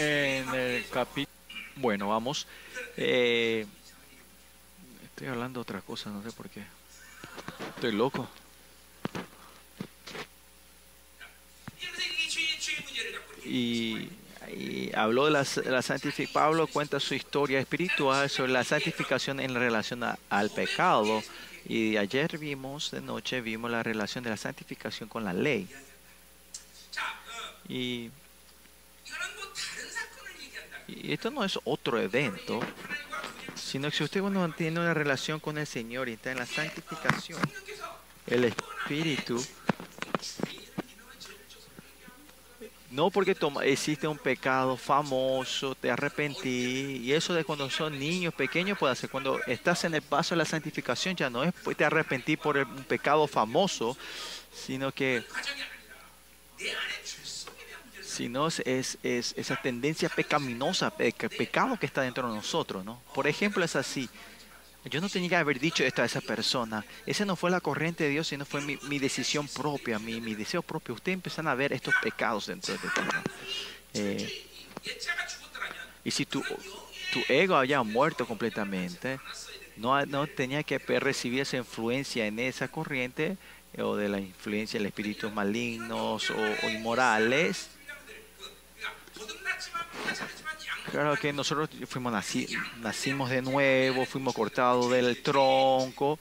En el capítulo... Bueno, vamos. Eh, estoy hablando otra cosa, no sé por qué. Estoy loco. Y, habló de la, santificación. Pablo cuenta su historia espiritual sobre la santificación en relación al pecado. Y ayer vimos, de noche, vimos la relación de la santificación con la ley. Y, y esto no es otro evento, sino que si usted no tiene una relación con el Señor y está en la santificación, el Espíritu, no porque existe un pecado famoso, te arrepentí, y eso de cuando son niños pequeños puede hacer. Cuando estás en el paso de la santificación, ya no es pues te arrepentí por el, un pecado famoso, sino que sino es, es esa tendencia pecaminosa, pecado que está dentro de nosotros, ¿no? Por ejemplo, es así. Yo no tenía que haber dicho esto a esa persona. Esa no fue la corriente de Dios, sino fue mi, mi decisión propia, mi, mi, deseo propio. Ustedes empiezan a ver estos pecados dentro de ti. Eh, y si tu, tu ego había muerto completamente, no, no tenía que recibir esa influencia en esa corriente eh, o de la influencia de espíritus malignos o inmorales Claro que nosotros fuimos naci- nacimos de nuevo, fuimos cortados del tronco,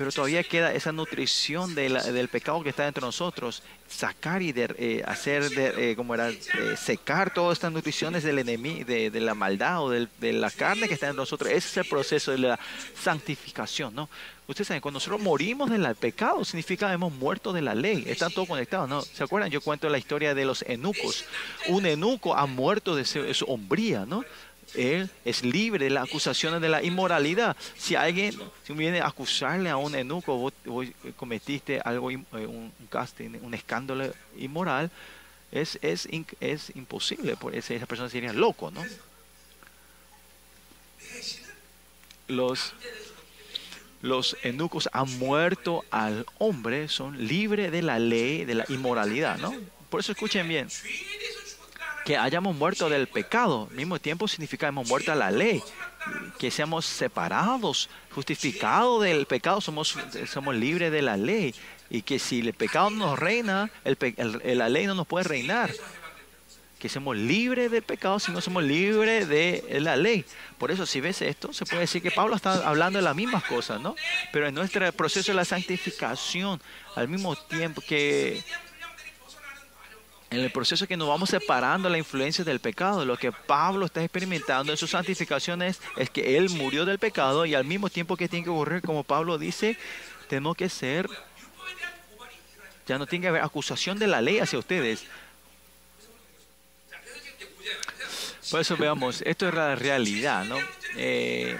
pero todavía queda esa nutrición de del pecado que está dentro de nosotros. Sacar y de- eh, hacer, de, eh, como era, Eh, secar todas estas nutriciones del enemigo, de, la maldad o de la carne que está dentro de nosotros. Ese es el proceso de la santificación, ¿no? Ustedes saben, cuando nosotros morimos del pecado, significa que hemos muerto de la ley. Están todos conectados, ¿no? ¿Se acuerdan? Yo cuento la historia de los eunucos. Un eunuco ha muerto de su hombría, ¿no? Él es libre de las acusaciones de la inmoralidad. Si alguien viene a acusarle a un enuco, vos, eh, cometiste algo, eh, un, casting, un escándalo inmoral, es, es, es imposible, porque esa persona sería loco, ¿no? Los, los enucos han muerto al hombre, son libres de la ley, de la inmoralidad, ¿no? Por eso escuchen bien que hayamos muerto del pecado, al mismo tiempo significa hemos muerto a la ley, que seamos separados, justificados del pecado, somos, somos libres de la ley, y que si el pecado no nos reina, el la ley no nos puede reinar. Que somos libres del pecado si no somos libres de la ley. Por eso, si ves esto, se puede decir que Pablo está hablando de las mismas cosas, ¿no? Pero en nuestro proceso de la santificación, al mismo tiempo que en el proceso que nos vamos separando la influencia del pecado, lo que Pablo está experimentando en sus santificaciones es que él murió del pecado y al mismo tiempo que tiene que ocurrir, como Pablo dice, tenemos que ser, ya no tiene que haber acusación de la ley hacia ustedes. Por eso veamos, esto es la realidad, ¿no? Eh,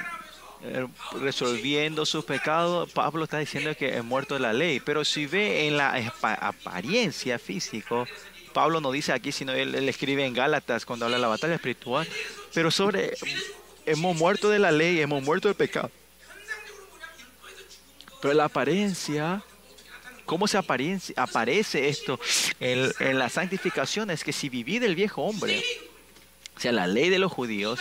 eh, resolviendo sus pecados, Pablo está diciendo que es muerto de la ley, pero si ve en la apariencia físico, Pablo no dice aquí, sino él, escribe en Gálatas cuando habla de la batalla espiritual, pero sobre hemos muerto de la ley, hemos muerto del pecado. Pero la apariencia, ¿cómo se apariencia- aparece esto en, en la santificación? Es que si viví del viejo hombre, o sea, la ley de los judíos,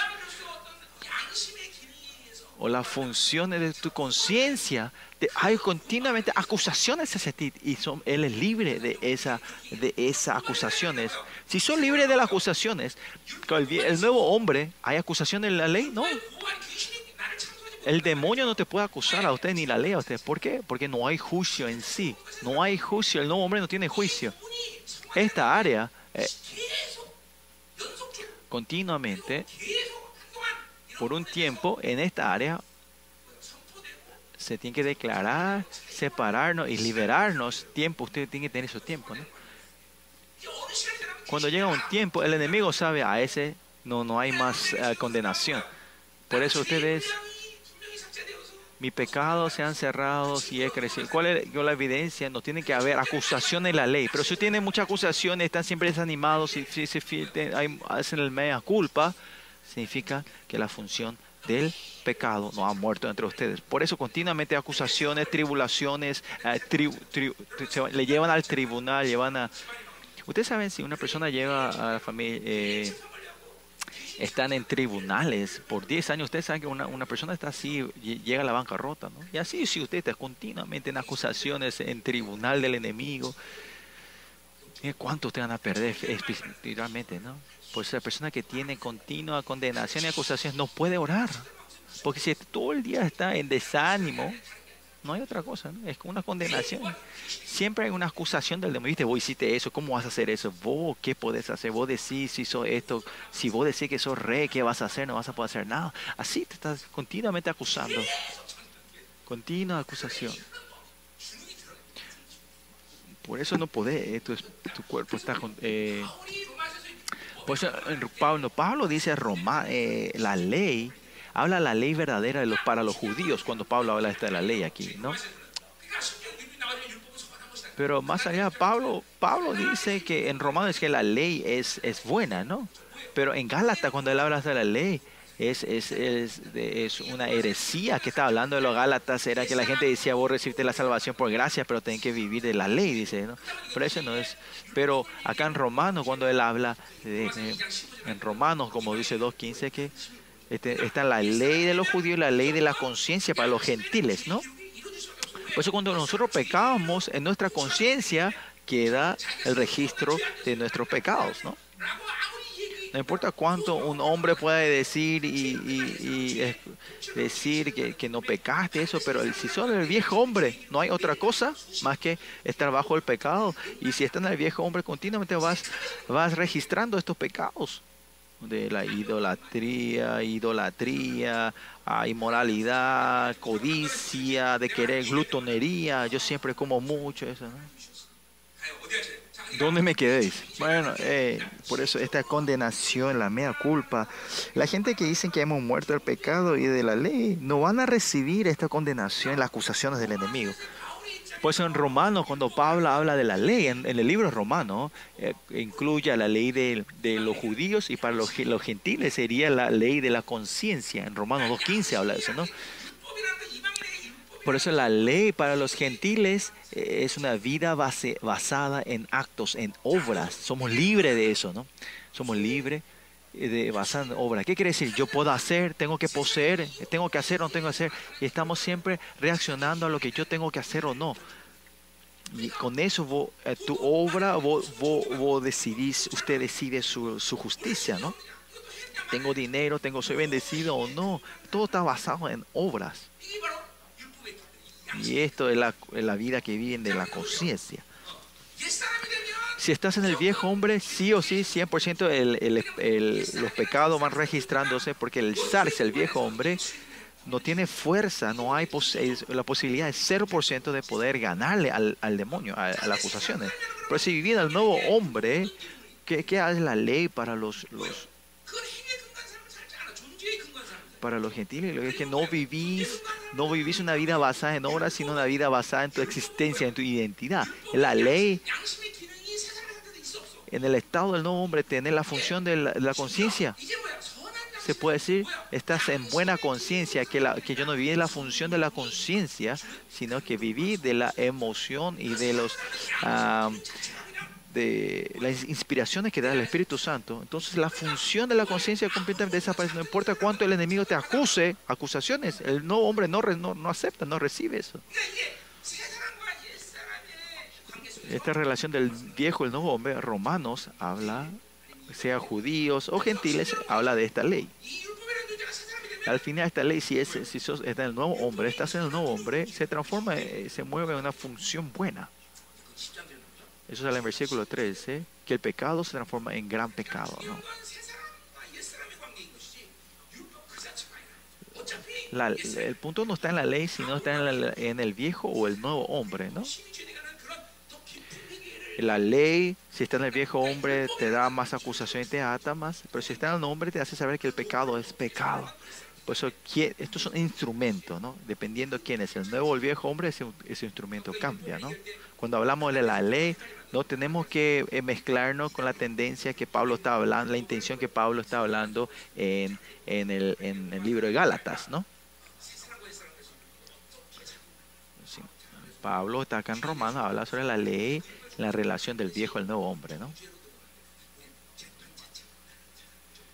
o las funciones de tu conciencia, hay continuamente acusaciones hacia ti y son, Él es libre de, esa, de esas acusaciones. Si son libres de las acusaciones, el, nuevo hombre, ¿hay acusaciones en la ley? No. El demonio no te puede acusar a usted ni la ley a usted. ¿Por qué? Porque no hay juicio en sí. No hay juicio. El nuevo hombre no tiene juicio. Esta área eh, continuamente por un tiempo en esta área se tiene que declarar, separarnos y liberarnos tiempo. Usted tiene que tener su tiempo, ¿no? Cuando llega un tiempo, el enemigo sabe a ese no, no hay más uh, condenación. Por eso ustedes, mis pecados se han cerrado y he crecido. ¿Cuál es la evidencia? No tiene que haber acusaciones en la ley. Pero si tienen muchas acusaciones, están siempre desanimados, y si, si, hacen el mea culpa, significa que la función del pecado no ha muerto entre ustedes. Por eso continuamente acusaciones, tribulaciones, eh, le llevan al tribunal, llevan a... Ustedes saben si una persona lleva a la familia, eh, están en tribunales por 10 años. Ustedes saben que una, una persona está así, lle- llega a la bancarrota, ¿no? Y así, si usted está continuamente en acusaciones en tribunal del enemigo, ¿eh? ¿cuánto te van a perder espiritualmente, no? Pues la persona que tiene continua condenación y acusaciones no puede orar. Porque si todo el día está en desánimo, no hay otra cosa. Es una condenación. Siempre hay una acusación del demonio. Viste, vos hiciste eso, ¿cómo vas a hacer eso? Vos, ¿qué podés hacer? Vos decís si sos esto, si vos decís que sos rey, ¿qué vas a hacer? No vas a poder hacer nada. Así te estás continuamente acusando. Continua acusación. Por eso no podés, eh, tu, cuerpo está... eh, pues eh, Pablo, Pablo dice Roma, eh, la ley, habla la ley verdadera para los judíos cuando Pablo habla esta de la ley aquí, ¿no? Pero más allá, Pablo, Pablo dice que en Romanos es que la ley es, es buena, ¿no? Pero en Gálatas, cuando él habla de la ley, es, es, es, es una heresía que está hablando de los Gálatas. Era que la gente decía, vos recibiste la salvación por gracia, pero tenés que vivir de la ley, dice, ¿no? Pero eso no es. Pero acá en Romanos, cuando él habla, de- en Romanos, como dice 2.15, que este, está la ley de los judíos y la ley de la conciencia para los gentiles, ¿no? Por eso cuando nosotros pecamos, en nuestra conciencia queda el registro de nuestros pecados, ¿no? No importa cuánto un hombre puede decir y, decir que, no pecaste, eso, pero si son el viejo hombre, no hay otra cosa más que estar bajo el pecado. Y si estás en el viejo hombre, continuamente vas, vas registrando estos pecados de la idolatría, idolatría, inmoralidad, codicia, de querer glutonería, yo siempre como mucho, eso. ¿Dónde me quedéis? Bueno, eh, por eso esta condenación, la mea culpa. La gente que dicen que hemos muerto del pecado y de la ley, no van a recibir esta condenación, las acusaciones del enemigo. Por eso en Romanos, cuando Pablo habla de la ley, en, el libro romano, eh, incluye la ley de, de, los judíos y para los, los gentiles sería la ley de la conciencia. En Romanos 2.15 habla de eso, ¿no? Por eso la ley para los gentiles eh, es una vida base- basada en actos, en obras. Somos libres de eso, ¿no? Somos libres eh, de basar en obras. ¿Qué quiere decir? Yo puedo hacer, tengo que poseer, tengo que hacer o no tengo que hacer. Y estamos siempre reaccionando a lo que yo tengo que hacer o no. Y con eso eh, tu obra, vos decidís, usted decide su, su justicia, ¿no? Tengo dinero, tengo, soy bendecido o no. Todo está basado en obras. Y esto es la, la vida que viven de la conciencia. Si estás en el viejo hombre, sí o sí, 100% el, los pecados van registrándose porque el SARS, el viejo hombre, no tiene fuerza, no hay pos la posibilidad de 0% de poder ganarle al, al demonio, a, las acusaciones. ¿eh? Pero si viviera el nuevo hombre, ¿qué, ¿qué, hace la ley para los, para los gentiles. Lo que no vivís, no vivís una vida basada en obras, sino una vida basada en tu existencia, en tu identidad. La ley, en el estado del nuevo hombre, tener la función de la, conciencia. Se puede decir, estás en buena conciencia, que, que yo no viví la función de la conciencia, sino que viví de la emoción y de los... Ah, de las inspiraciones que da el Espíritu Santo, entonces la función de la conciencia completamente desaparece. No importa cuánto el enemigo te acuse, acusaciones, el nuevo hombre no, no, no acepta, no recibe eso. Esta relación del viejo y el nuevo hombre, Romanos habla, sea judíos o gentiles, habla de esta ley. Al final esta ley, si, es, si sos, está en el nuevo hombre, estás en el nuevo hombre, se transforma, eh, se mueve en una función buena eso sale en versículo 13, que el pecado se transforma en gran pecado. el punto no está en la ley, sino está en, en, el viejo o el nuevo hombre, ¿no? La ley, si está en el viejo hombre, te da más acusación y te ata más, pero si está en el hombre, te hace saber que el pecado es pecado. Por eso, estos son instrumentos, ¿no? Dependiendo quién es el nuevo o el viejo hombre, ese, ese instrumento cambia, ¿no? Cuando hablamos de la ley, no tenemos que eh, mezclarnos con la tendencia que Pablo está hablando, la intención que Pablo está hablando en, en, el, en el, libro de Gálatas, ¿no? Pablo está acá en Romanos, habla sobre la ley, la relación del viejo al nuevo hombre, ¿no?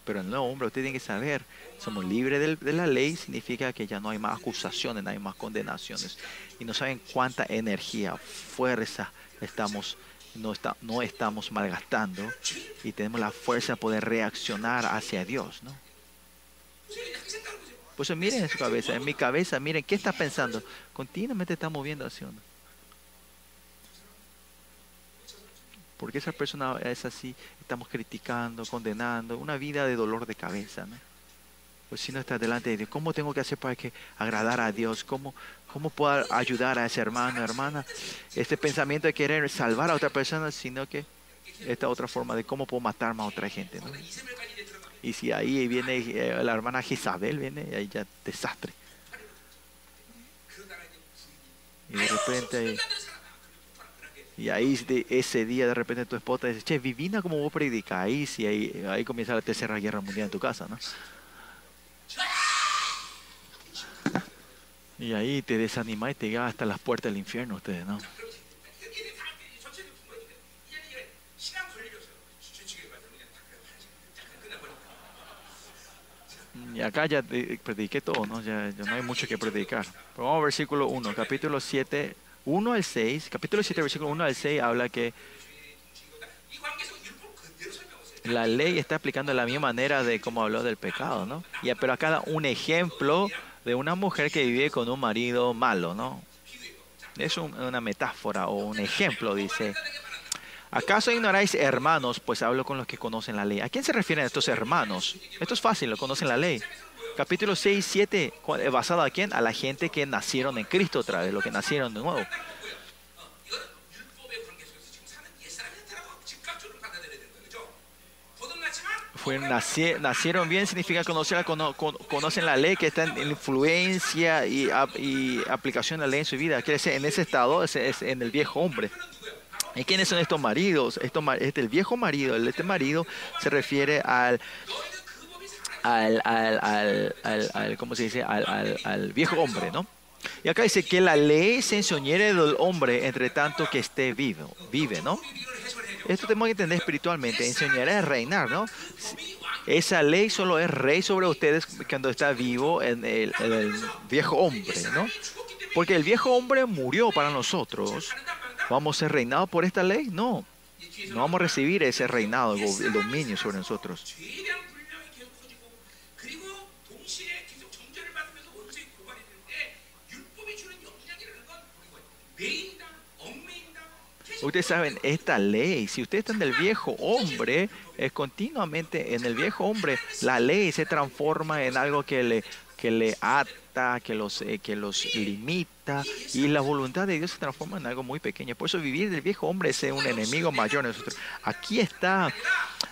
Pero no, hombre, usted tiene que saber, somos libres de la ley, significa que ya no hay más acusaciones, no hay más condenaciones. Y no saben cuánta energía, fuerza estamos, no, está, no estamos malgastando y tenemos la fuerza de poder reaccionar hacia Dios, ¿no? Por miren en su cabeza, en mi cabeza, miren, ¿qué está pensando? Continuamente está moviendo hacia uno. porque esa persona es así, estamos criticando, condenando, una vida de dolor de cabeza, ¿no? Pues si no está delante de Dios, ¿cómo tengo que hacer para que agradar a Dios? ¿Cómo, cómo puedo ayudar a ese hermano, hermana? Este pensamiento de querer salvar a otra persona, sino que esta otra forma de cómo puedo matar a otra gente, ¿no? Y si ahí viene eh, la hermana Jezabel, viene, y ahí ya desastre. Y de repente... Y ahí de ese día de repente tu esposa dice, che, divina como vos predicáis y ahí, ahí comienza la tercera guerra mundial en tu casa, ¿no? Y ahí te desanima y te llega hasta las puertas del infierno ustedes, ¿no? Y acá ya prediqué todo, ¿no? Ya, no hay mucho que predicar. Vamos al versículo 1, capítulo 7, 1 al 6, capítulo 7, versículo 1 al 6, habla que la ley está aplicando de la misma manera de cómo habló del pecado, ¿no? Y, pero acá da un ejemplo de una mujer que vive con un marido malo, ¿no? Es un, una metáfora o un ejemplo, dice. ¿Acaso ignoráis hermanos? Pues hablo con los que conocen la ley. ¿A quién se refieren estos hermanos? Esto es fácil, lo conocen la ley. Capítulo 6 y 7, ¿basado a quién? A la gente que nacieron en Cristo otra vez, los que nacieron de nuevo. Fueron, naci nacieron bien significa conocer, cono conocen la ley que está en influencia y, y, aplicación de la ley en su vida. Quiere decir, en ese estado es, es en el viejo hombre. ¿Y quiénes son estos maridos? Estos, este, el viejo marido, el, este marido se refiere al al, al, al, al- al- ¿cómo se dice? Al, al- viejo hombre, ¿no? Y acá dice que la ley se enseñere del hombre entre tanto que esté vivo, vive, ¿no? Esto tenemos que entender espiritualmente. Enseñaré a reinar, ¿no? Esa ley solo es rey sobre ustedes cuando está vivo el, el viejo hombre, ¿no? Porque el viejo hombre murió para nosotros. ¿Vamos a ser reinados por esta ley? No. No vamos a recibir ese reinado, el dominio sobre nosotros. Ustedes saben, esta ley, si ustedes están del viejo hombre, es continuamente en el viejo hombre, la ley se transforma en algo que le, que le ata, que los, eh, que los limita, y la voluntad de Dios se transforma en algo muy pequeño. Por eso vivir del viejo hombre es un enemigo mayor de nosotros. Aquí está,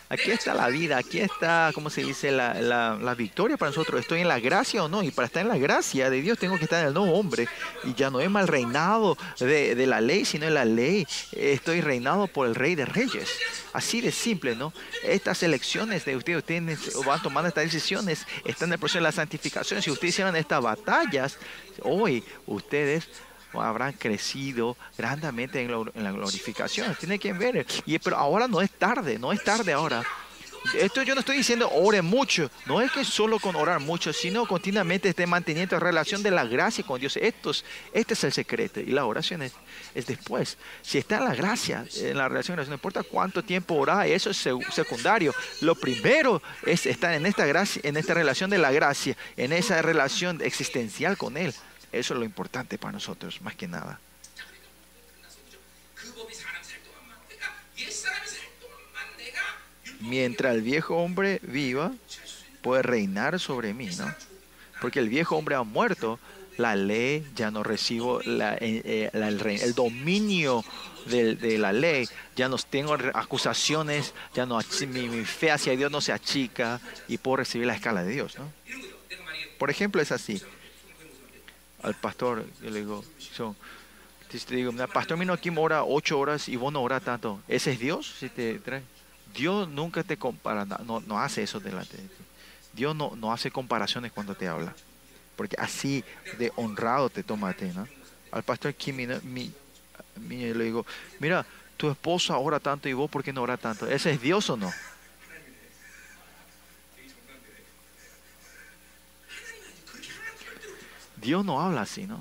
aquí está la vida, aquí está, ¿cómo se dice? La, la, la victoria para nosotros. ¿Estoy en la gracia o no? Y para estar en la gracia de Dios tengo que estar en el nuevo hombre. Y ya no es mal reinado de, de la ley, sino en la ley. Estoy reinado por el Rey de Reyes. Así de simple, ¿no? Estas elecciones de ustedes, van tomando estas decisiones, están en el proceso de la santificación. Si ustedes hicieron estas batallas, hoy ustedes habrán crecido grandemente en, la- en la glorificación. Tienen que ver. Y, pero ahora no es tarde, no es tarde ahora. Esto yo no estoy diciendo ore mucho. No es que solo con orar mucho, sino continuamente esté manteniendo relación de la gracia con Dios. Estos, este es el secreto. Y la oración es, es después. Si está en la gracia, en la relación, no importa cuánto tiempo orar, eso es sec- secundario. Lo primero es estar en esta gracia, en esta relación de la gracia, en esa relación existencial con Él. Eso es lo importante para nosotros, más que nada. mientras el viejo hombre viva, puede reinar sobre mí, ¿no? Porque el viejo hombre ha muerto, la ley, ya no recibo eh, eh, el, dominio de, la ley, ya no tengo acusaciones, ya no mi, mi, fe hacia Dios no se achica y puedo recibir la escala de Dios, ¿no? Por ejemplo, es así. Al pastor yo le digo, yo, digo, pastor, mira aquí mora ocho horas y vos no tanto. ¿Ese es Dios? Dios nunca te compara, no, no hace eso delante de ti. Dios no, no hace comparaciones cuando te habla, porque así de honrado te toma a ti. ¿no? Al pastor Kim, mi, mi, le digo, mira, tu esposa ora tanto y vos, ¿por qué no ora tanto? ¿Ese es Dios o no? Dios no habla así, ¿no?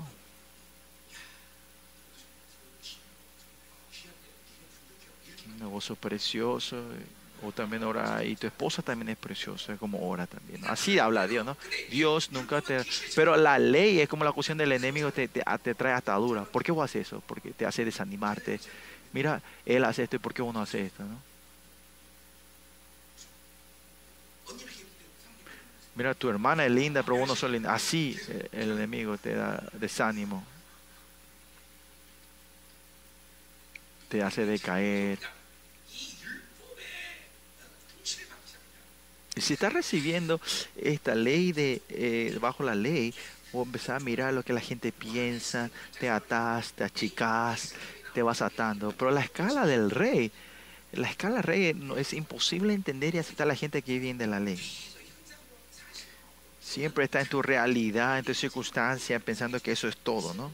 Un vos sos precioso, eh, o también ora, y tu esposa también es preciosa, como ora también. Así habla Dios, ¿no? Dios nunca te... Pero la ley es como la cuestión del enemigo, te, te, te trae atadura. ¿Por qué vos haces eso? Porque te hace desanimarte. Mira, él hace esto, ¿y por qué vos no haces esto, no? Mira, tu hermana es linda, pero vos no sos linda. Así eh, el enemigo te da desánimo. Te hace decaer. Si estás recibiendo esta ley de eh, bajo la ley, o empezar a mirar lo que la gente piensa, te atas, te achicas, te vas atando. Pero la escala del rey, la escala rey no, es imposible entender y aceptar a la gente que viene de la ley. Siempre está en tu realidad, en tu circunstancia, pensando que eso es todo, ¿no?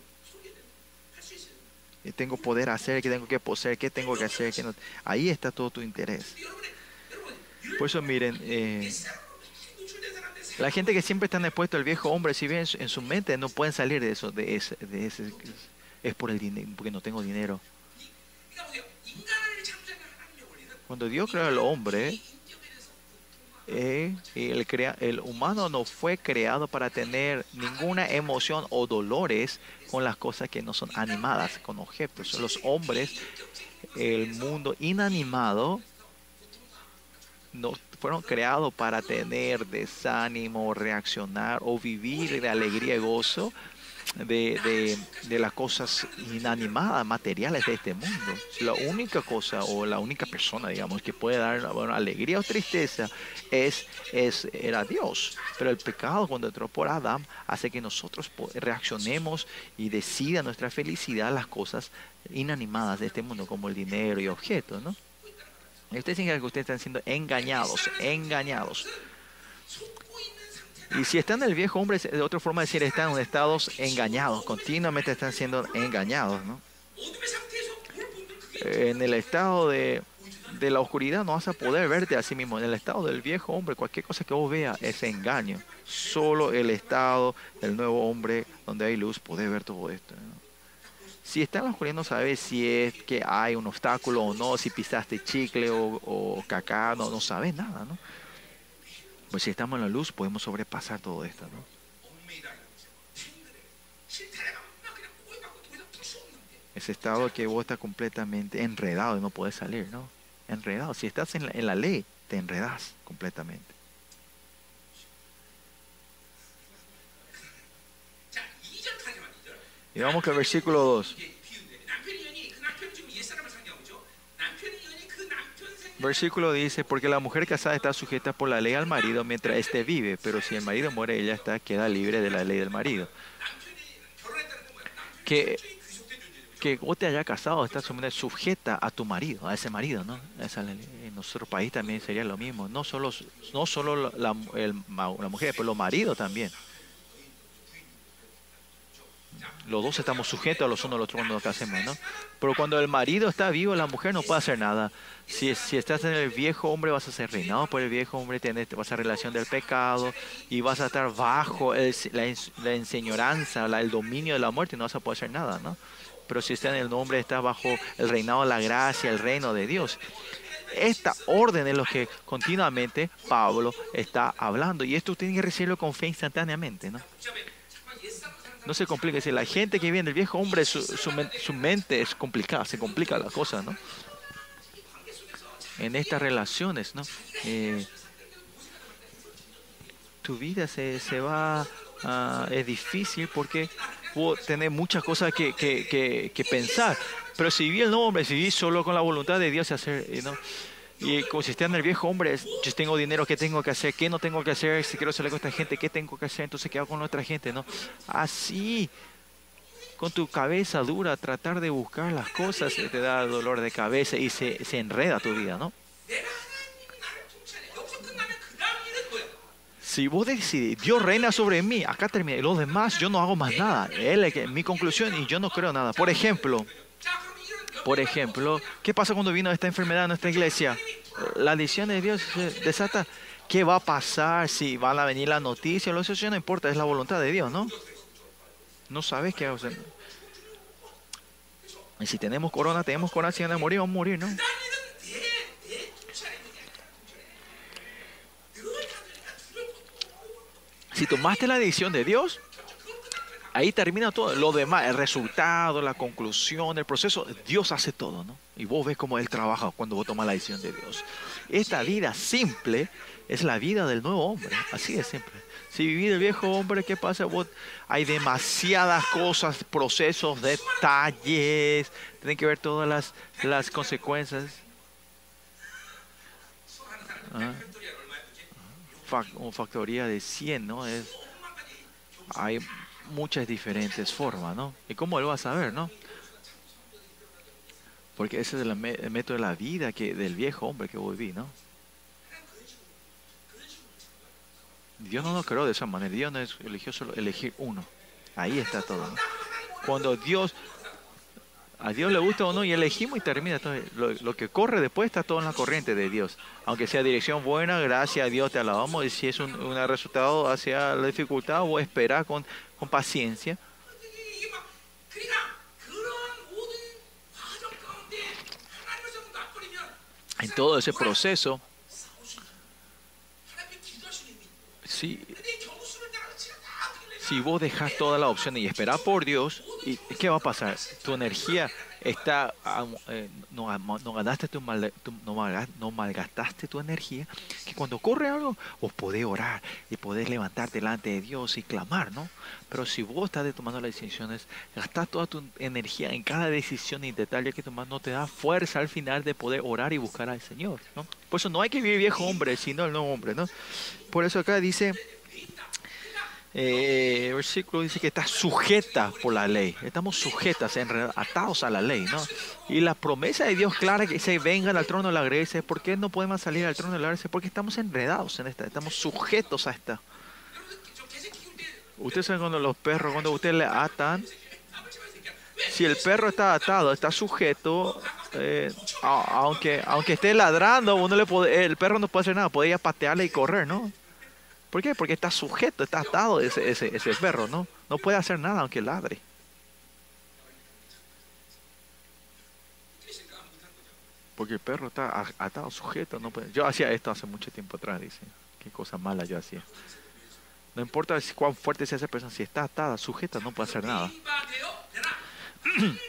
Que tengo poder hacer, que tengo que poseer, que tengo que hacer, que no. Ahí está todo tu interés. Por eso miren, eh, la gente que siempre está expuesto al viejo hombre, si bien en su mente no pueden salir de eso, de ese, de ese es por el dinero, porque no tengo dinero. Cuando Dios creó al hombre, eh, el, crea, el humano no fue creado para tener ninguna emoción o dolores con las cosas que no son animadas, con objetos. Los hombres, el mundo inanimado, no fueron creados para tener desánimo, reaccionar o vivir de alegría y gozo de, de, las cosas inanimadas, materiales de este mundo. La única cosa o la única persona, digamos, que puede dar alegría o tristeza es, es, era Dios. Pero el pecado cuando entró por Adán hace que nosotros reaccionemos y decida nuestra felicidad las cosas inanimadas de este mundo, como el dinero y objetos, ¿no? Ustedes dicen que ustedes están siendo engañados, engañados. Y si están en el viejo hombre, de otra forma de decir, están en estados engañados, continuamente están siendo engañados. ¿no? En el estado de, de, la oscuridad no vas a poder verte a sí mismo. En el estado del viejo hombre, cualquier cosa que vos veas es engaño. Solo el estado del nuevo hombre, donde hay luz, puede ver todo esto. ¿no? Si está en la oscuridad no sabes si es que hay un obstáculo o no, si pisaste chicle o, o no, no sabes nada, ¿no? Pues si estamos en la luz podemos sobrepasar todo esto, ¿no? Ese estado que vos estás completamente enredado y no puedes salir, ¿no? Enredado. Si estás en la, en la ley, te enredas completamente. Y vamos al versículo 2. Versículo dice, porque la mujer casada está sujeta por la ley al marido mientras éste vive, pero si el marido muere, ella está, queda libre de la ley del marido. Que, que vos te hayas casado, estás sujeta a tu marido, a ese marido, ¿no? Esa, en nuestro país también sería lo mismo. No solo, no solo la, el, la mujer, pero los maridos también. Los dos estamos sujetos a los unos a los otros cuando lo que ¿no? Pero cuando el marido está vivo, la mujer no puede hacer nada. Si, si estás en el viejo hombre, vas a ser reinado por el viejo hombre, tienes, vas a relación del pecado y vas a estar bajo la, la enseñoranza, el dominio de la muerte no vas a poder hacer nada, ¿no? Pero si está en el nombre, está bajo el reinado de la gracia, el reino de Dios. Esta orden es lo que continuamente Pablo está hablando y esto tiene que recibirlo con fe instantáneamente, ¿no? No se complica. Si la gente que viene del viejo hombre, su, su, su, mente es complicada, se complica la cosa, ¿no? En estas relaciones, ¿no? Eh, tu vida se, se va, uh, es difícil porque vos tenés muchas cosas que, que, que, que pensar. Pero si viví el nombre, si viví solo con la voluntad de Dios, hacer, ¿no? Y esté en el viejo hombre, yo tengo dinero, ¿qué tengo que hacer? ¿Qué no tengo que hacer? Si quiero salir con esta gente, ¿qué tengo que hacer? Entonces, ¿qué hago con otra gente? ¿no? Así, con tu cabeza dura, tratar de buscar las cosas te da dolor de cabeza y se, se enreda tu vida, ¿no? Si vos decidís, Dios reina sobre mí, acá termina. Y los demás, yo no hago más nada. Él es mi conclusión y yo no creo nada. Por ejemplo, por ejemplo, ¿qué pasó cuando vino esta enfermedad a nuestra iglesia? La adicción de Dios se desata. ¿Qué va a pasar si van a venir la noticia? Lo eso no importa, es la voluntad de Dios, ¿no? No sabes qué va a. Y si tenemos corona, tenemos corona, si van a morir, vamos a morir, ¿no? Si tomaste la decisión de Dios, ahí termina todo. Lo demás, el resultado, la conclusión, el proceso, Dios hace todo, ¿no? Y vos ves cómo Él trabaja cuando vos tomas la decisión de Dios. Esta vida simple es la vida del nuevo hombre, así de simple. Si vivís el viejo hombre, ¿qué pasa? Vos, hay demasiadas cosas, procesos, detalles, tienen que ver todas las, las consecuencias. Ah. Fac, una factoría de 100, ¿no? Es, hay muchas diferentes formas, ¿no? ¿Y cómo él va a saber, no? Porque ese es el, método de la vida que del viejo hombre que viví, ¿no? Dios no nos creó de esa manera. Dios nos eligió solo elegir uno. Ahí está todo. ¿no? Cuando Dios, a Dios le gusta o no y elegimos y termina. Entonces, lo, que corre después está todo en la corriente de Dios. Aunque sea dirección buena, gracias a Dios te alabamos. Y si es un, resultado hacia la dificultad o esperar con, con paciencia. En todo ese proceso, sí, si vos dejas todas las opciones y esperar por Dios, ¿y ¿qué va a pasar? Tu energía está, eh, no, no ganaste tu mal- tu- no, no malgastaste tu energía, que cuando corre algo, vos podés orar y podés levantar delante de Dios y clamar, ¿no? Pero si vos estás tomando las decisiones, gastás toda tu energía en cada decisión y detalle que tomas, no te da fuerza al final de poder orar y buscar al Señor, ¿no? Por eso no hay que vivir viejo hombre, sino el nuevo hombre, ¿no? Por eso acá dice, eh, versículo dice que está sujeta por la ley. Estamos sujetas, atados a la ley, ¿no? Y la promesa de Dios clara que se vengan al trono de la gracia. ¿Por qué no podemos salir al trono de la gracia? Porque estamos enredados en esta, estamos sujetos a esta. Ustedes saben cuando los perros, cuando ustedes le atan, si el perro está atado, está sujeto, eh, aunque, aunque esté ladrando, uno le puede, el perro no puede hacer nada, podría patearle y correr, ¿no? ¿Por qué? Porque está sujeto, está atado ese, ese, ese perro, ¿no? No puede hacer nada aunque ladre. Porque el perro está atado, sujeto, no puede. Yo hacía esto hace mucho tiempo atrás, dice. Qué cosa mala yo hacía. No importa cuán fuerte sea esa persona, si está atada, sujeta, no puede hacer nada.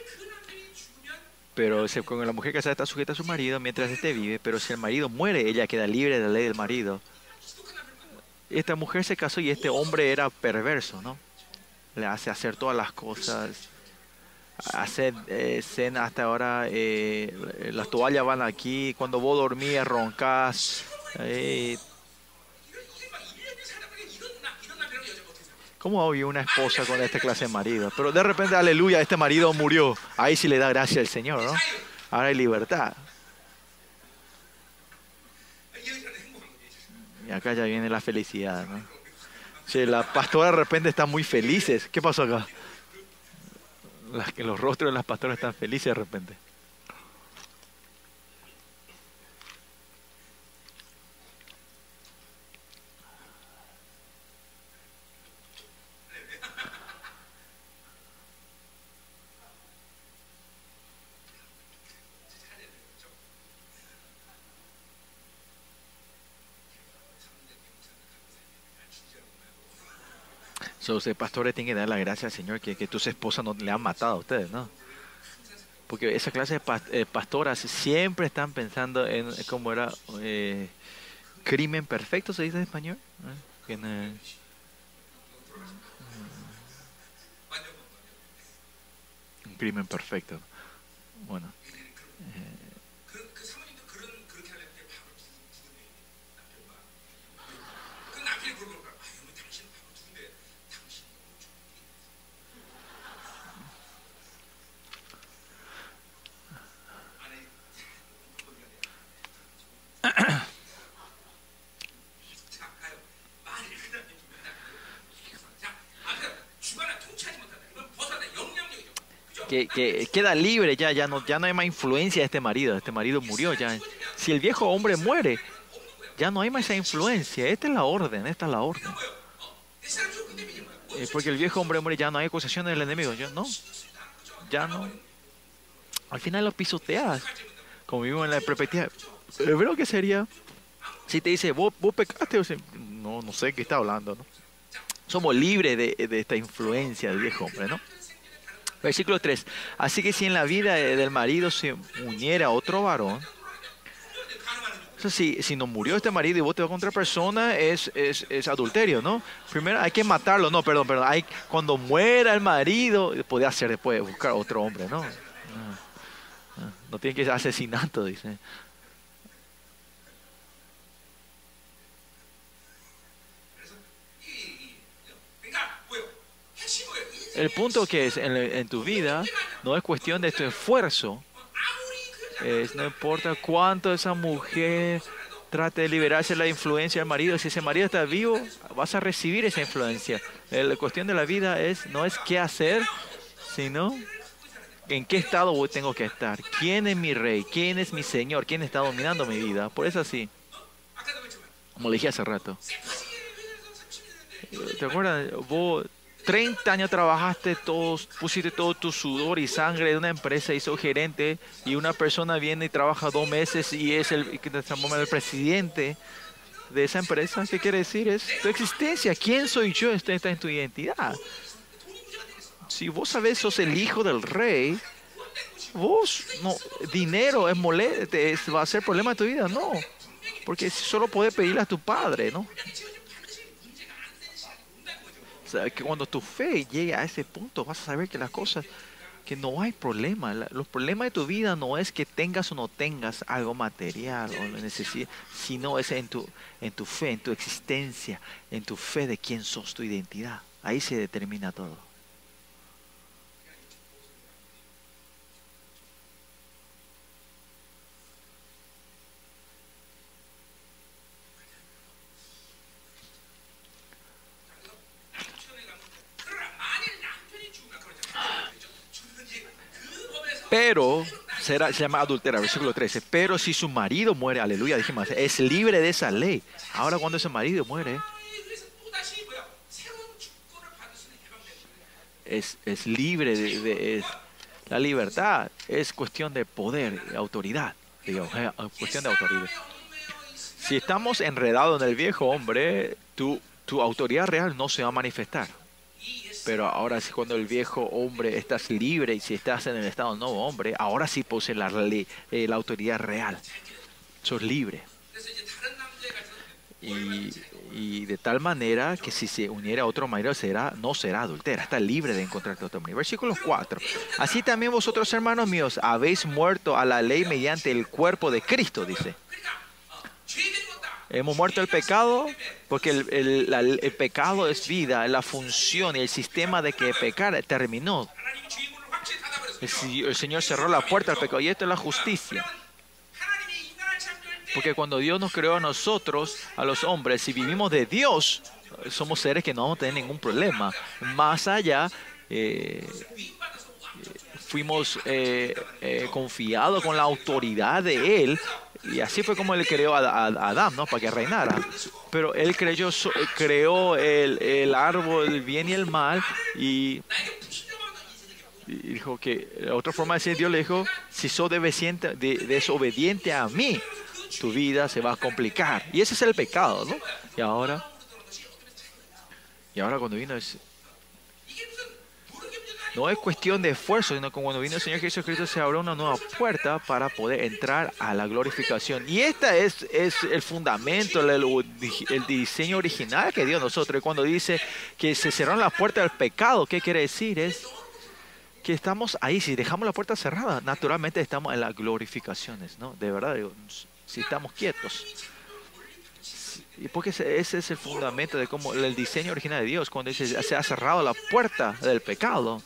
Pero con la mujer casada está sujeta a su marido mientras éste vive, pero si el marido muere, ella queda libre de la ley del marido esta mujer se casó y este hombre era perverso, ¿no? Le hace hacer todas las cosas. Hace eh, cena hasta ahora, eh, las toallas van aquí. Cuando vos dormías, roncas. Eh. ¿Cómo había una esposa con esta clase de marido? Pero de repente, aleluya, este marido murió. Ahí sí le da gracia al Señor, ¿no? Ahora hay libertad. Y acá ya viene la felicidad, ¿no? Sí, la pastora de repente están muy felices. ¿Qué pasó acá? Las, que los rostros de las pastoras están felices de repente. So, usted, pastor, le tiene que dar la gracia al Señor que, que tus esposas no le han matado a ustedes, ¿no? Porque esa clase de eh, pastoras siempre están pensando en cómo era eh, crimen perfecto, se dice en español. Un crimen perfecto. Bueno. Eh, que, queda libre ya, ya no, ya no hay más influencia de este marido, este marido murió ya. Si el viejo hombre muere, ya no hay más esa influencia, esta es la orden, esta es la orden. Eh, porque el viejo hombre muere, ya no hay acusaciones del enemigo, ya no, ya no. Al final lo pisoteas, como vimos en la perspectiva. Yo creo que sería, si te dice, vos, vos pecaste, no, no sé qué está hablando, ¿no? Somos libres de, de esta influencia del viejo hombre, ¿no? Versículo 3. Así que si en la vida del marido se uniera otro varón, si, no murió este marido y vos te vas contra persona, es, es, es, adulterio, ¿no? Primero hay que matarlo, no, perdón, perdón. Hay, cuando muera el marido, puede hacer después, buscar otro hombre, ¿no? No, no tiene que ser asesinato, dice. El punto que es en, en, tu vida no es cuestión de tu esfuerzo. Es, no importa cuánto esa mujer trate de liberarse de la influencia del marido. Si ese marido está vivo, vas a recibir esa influencia. La cuestión de la vida es no es qué hacer, sino en qué estado tengo que estar. ¿Quién es mi rey? ¿Quién es mi señor? ¿Quién está dominando mi vida? Por eso así. Como le dije hace rato. ¿Te acuerdas? Vos 30 años trabajaste todos, pusiste todo tu sudor y sangre de una empresa y sos gerente y una persona viene y trabaja dos meses y es el, el presidente de esa empresa. ¿Qué quiere decir? Es tu existencia. ¿Quién soy yo? Está, en tu identidad. Si vos sabés, sos el hijo del rey, vos, no, dinero es molesto, va a ser problema de tu vida. No, porque solo puedes pedirle a tu padre, ¿no? Que cuando tu fe llegue a ese punto, vas a saber que las cosas, que no hay problema. Los problemas de tu vida no es que tengas o no tengas algo material o necesidad, sino es en tu, en tu fe, en tu existencia, en tu fe de quién sos, tu identidad. Ahí se determina todo. Pero, será, se llama adultera, versículo 13. Pero si su marido muere, aleluya, dijimos, es libre de esa ley. Ahora cuando ese marido muere, es, es libre de, la libertad. Es cuestión de poder, de autoridad. Digamos, cuestión de autoridad. Si estamos enredados en el viejo hombre, tu, tu autoridad real no se va a manifestar. Pero ahora sí, cuando el viejo hombre estás libre y si estás en el estado nuevo hombre, ahora sí posee la, eh, la autoridad real. Sos libre. Y, de tal manera que si se uniera a otro marido será, no será adultera, está libre de encontrar otro marido. Versículo 4. Así también vosotros, hermanos míos, habéis muerto a la ley mediante el cuerpo de Cristo, dice. Hemos muerto el pecado porque el, pecado es vida, la función y el sistema de que pecar terminó. El, Señor cerró la puerta al pecado y esto es la justicia. Porque cuando Dios nos creó a nosotros, a los hombres, si vivimos de Dios, somos seres que no vamos a tener ningún problema. Más allá, eh, fuimos eh, eh, confiados con la autoridad de Él y así fue como él creó a, Adán, ¿no? Para que reinara. Pero él creyó, creó el, el árbol del bien y el mal y, dijo que otra forma de decir Dios le dijo, si sos desobediente a mí, tu vida se va a complicar. Y ese es el pecado, ¿no? Y ahora, y ahora cuando vino es no es cuestión de esfuerzo, sino que cuando vino el Señor Jesucristo se abrió una nueva puerta para poder entrar a la glorificación. Y este es, es el fundamento, el, diseño original que dio nosotros. Y cuando dice que se cerraron las puertas del pecado, ¿qué quiere decir? Es que estamos ahí, si dejamos la puerta cerrada, naturalmente estamos en las glorificaciones, ¿no? De verdad, si estamos quietos. Y porque ese, es el fundamento de cómo el diseño original de Dios, cuando dice se ha cerrado la puerta del pecado.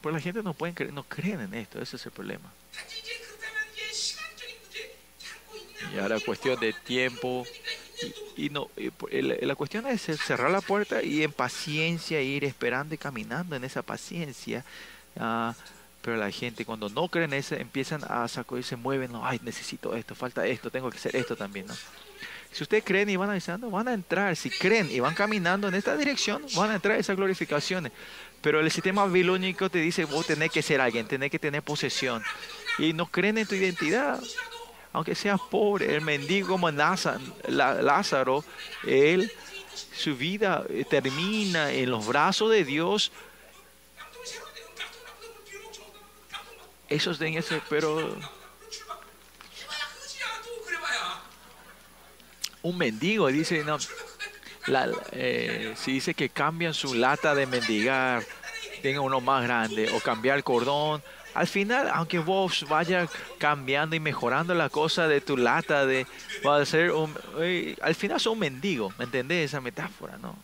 Pues la gente no puede creer, no creen en esto, ese es el problema. Y ahora cuestión de tiempo. Y, no, la cuestión es cerrar la puerta y en paciencia ir esperando y caminando en esa paciencia. Uh, pero la gente cuando no creen eso empiezan a sacudir, se mueven, no, ay, necesito esto, falta esto, tengo que hacer esto también, ¿no? Si ustedes creen y van avisando, van a entrar. Si creen y van caminando en esta dirección, van a entrar esas glorificaciones. Pero el sistema babilónico te dice, vos tenés que ser alguien, tenés que tener posesión. Y no creen en tu identidad. Aunque seas pobre, el mendigo La- Lázaro, él, su vida eh, termina en los brazos de Dios. Esos dengues, pero un mendigo dice, no, eh, si dice que cambian su lata de mendigar, tenga uno más grande o cambiar el cordón. Al final, aunque vos vayas cambiando y mejorando la cosa de tu lata, de, va a ser eh, al final es un mendigo, ¿me entendés esa metáfora? No.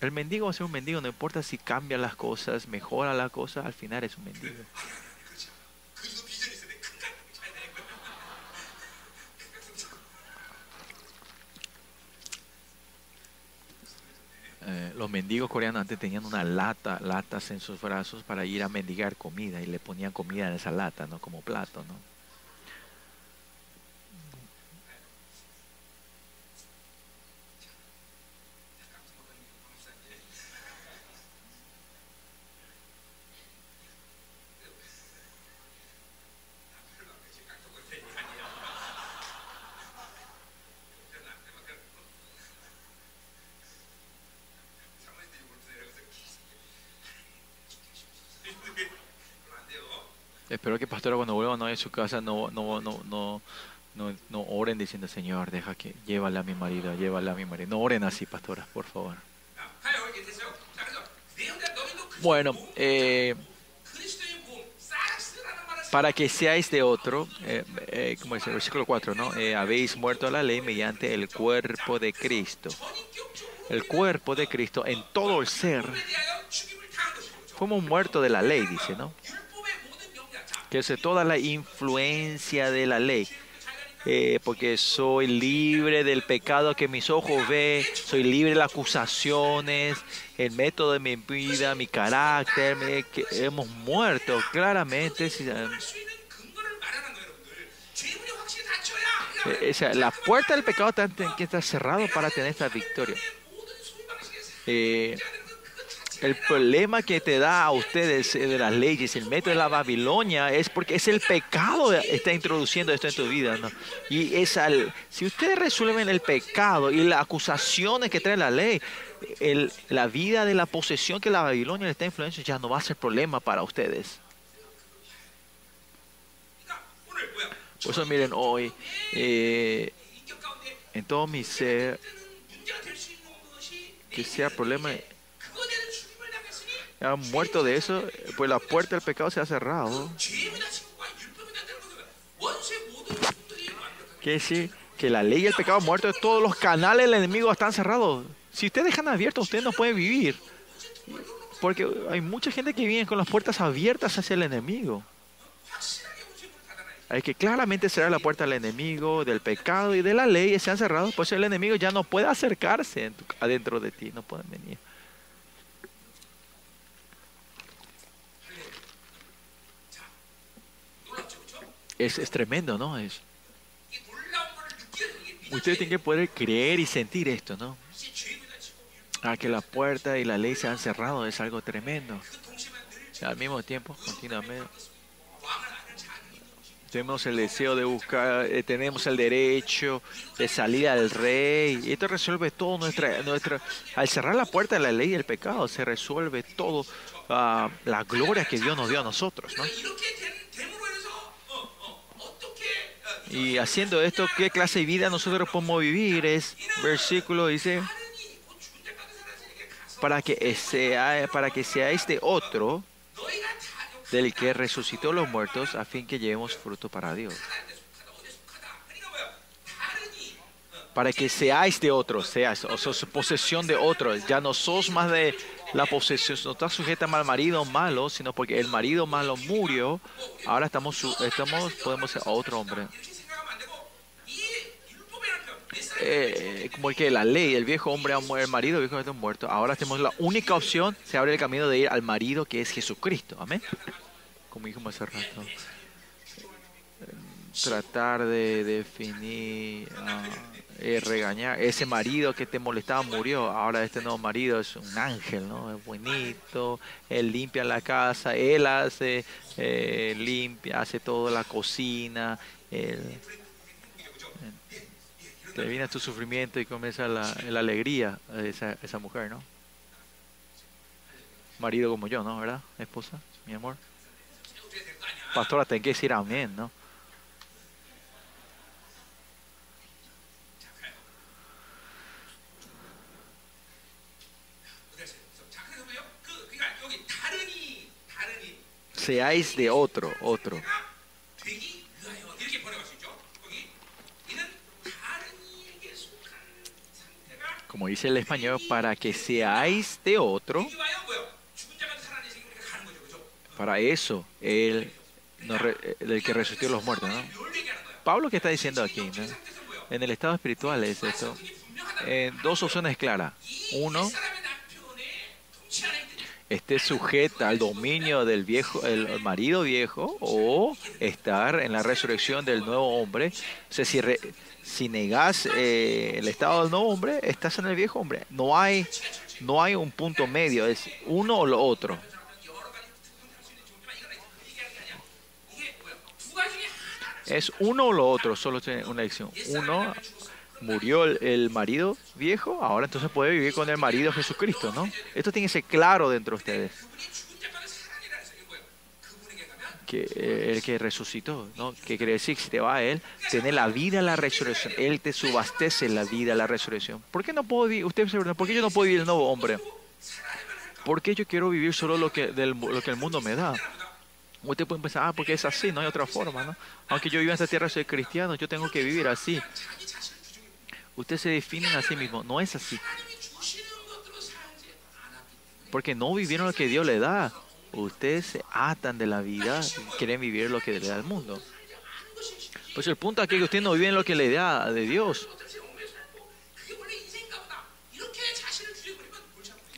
El mendigo va a ser un mendigo, no importa si cambia las cosas, mejora las cosas, al final es un mendigo. Eh, los mendigos coreanos antes tenían una lata, latas en sus brazos para ir a mendigar comida y le ponían comida en esa lata, ¿no? Como plato, ¿no? ahora cuando vuelvan a su casa no, no, no, no, no, no oren diciendo, Señor, deja que llévala a mi marido, llévala a mi marido. No oren así, pastora por favor. Bueno, eh, para que seáis de otro, eh, eh, como dice el versículo 4, ¿no? habéis muerto a la ley mediante el cuerpo de Cristo. El cuerpo de Cristo en todo el ser. Fuimos muertos de la ley, dice, ¿no? toda la influencia de la ley. Eh, porque soy libre del pecado que mis ojos ve, soy libre de las acusaciones, el método de mi vida, mi carácter, hemos muerto claramente. O e-, la puerta del pecado tiene que estar cerrada para tener esta victoria. Eh, el problema que te da a ustedes eh, de las leyes, el método de la Babilonia, es porque es el pecado que está introduciendo esto en tu vida. ¿no? Y es al, si ustedes resuelven el pecado y las acusaciones que trae la ley, el, la vida de la posesión que la Babilonia le está influenciando ya no va a ser problema para ustedes. Por eso miren hoy, eh, en todo mi ser, que sea problema han muerto de eso, pues la puerta del pecado se ha cerrado. Quiere decir que la ley y el pecado muerto, todos los canales del enemigo están cerrados. Si ustedes dejan abiertos, ustedes no pueden vivir. Porque hay mucha gente que viene con las puertas abiertas hacia el enemigo. Hay que claramente cerrar la puerta al enemigo, del pecado y de la ley, y se han cerrado, pues el enemigo ya no puede acercarse adentro de ti, no pueden venir. es, es tremendo, ¿no? Es, ustedes tienen que poder creer y sentir esto, ¿no? A ah, que la puerta y la ley se han cerrado es algo tremendo. Al mismo tiempo, continuamente, tenemos el deseo de buscar, eh, tenemos el derecho de salir al rey. Y esto resuelve todo nuestra, nuestra, al cerrar la puerta de la ley y el pecado, se resuelve todo uh, la gloria que Dios nos dio a nosotros, ¿no? Y haciendo esto, ¿qué clase de vida nosotros podemos vivir? Es versículo dice para que sea para que seáis de otro del que resucitó los muertos a fin que llevemos fruto para Dios. Para que seáis de otro, seas, o posesión de otro. Ya no sos más de la posesión, no estás sujeta al marido malo, sino porque el marido malo murió. Ahora estamos, estamos podemos ser otro hombre. Eh, como que la ley, el viejo hombre, ha mu- el marido, el viejo hombre ha muerto. Ahora tenemos la única opción, se abre el camino de ir al marido que es Jesucristo. Amén. Como dijimos hace rato. tratar de definir, ah, eh, regañar. Ese marido que te molestaba murió. Ahora este nuevo marido es un ángel, ¿no? Es bonito. Él limpia la casa. Él hace, eh, limpia, hace toda la cocina. Él, este, Termina tu sufrimiento y comienza la, la alegría de esa, esa, mujer, ¿no? Marido como yo, ¿no? ¿Verdad? Esposa, mi amor. Pastora, ten que decir amén, ¿no? Seáis de otro, otro. como dice el español, para que seáis de otro. Para eso, el, el que resucitó los muertos. Pablo, ¿qué está diciendo aquí? ¿no? En el estado espiritual es esto. Dos opciones claras. Uno, esté sujeta al dominio del viejo, el marido viejo, o estar en la resurrección del nuevo hombre. Si, si negas eh, el estado del nuevo hombre, estás en el viejo hombre. No hay, no hay un punto medio, es uno o lo otro. Es uno o lo otro, solo tiene una elección. Uno murió el, el, marido viejo, ahora entonces puede vivir con el marido Jesucristo, ¿no? Esto tiene que ser claro dentro de ustedes. Que el que resucitó, ¿no? Que quiere decir, si te va a él, tiene la vida, la resurrección. Él te subastece la vida, la resurrección. ¿Por qué no puedo vivir? Usted se ¿por qué yo no puedo vivir el nuevo hombre? ¿Por qué yo quiero vivir solo lo que, del, lo que el mundo me da? Usted puede pensar, ah, porque es así, no hay otra forma, ¿no? Aunque yo viva en esta tierra, soy cristiano, yo tengo que vivir así. Ustedes se definen a sí mismos. No es así. Porque no vivieron lo que Dios le da. Ustedes se atan de la vida y quieren vivir lo que le da el mundo. Pues el punto aquí es que ustedes no viven lo que le da de Dios.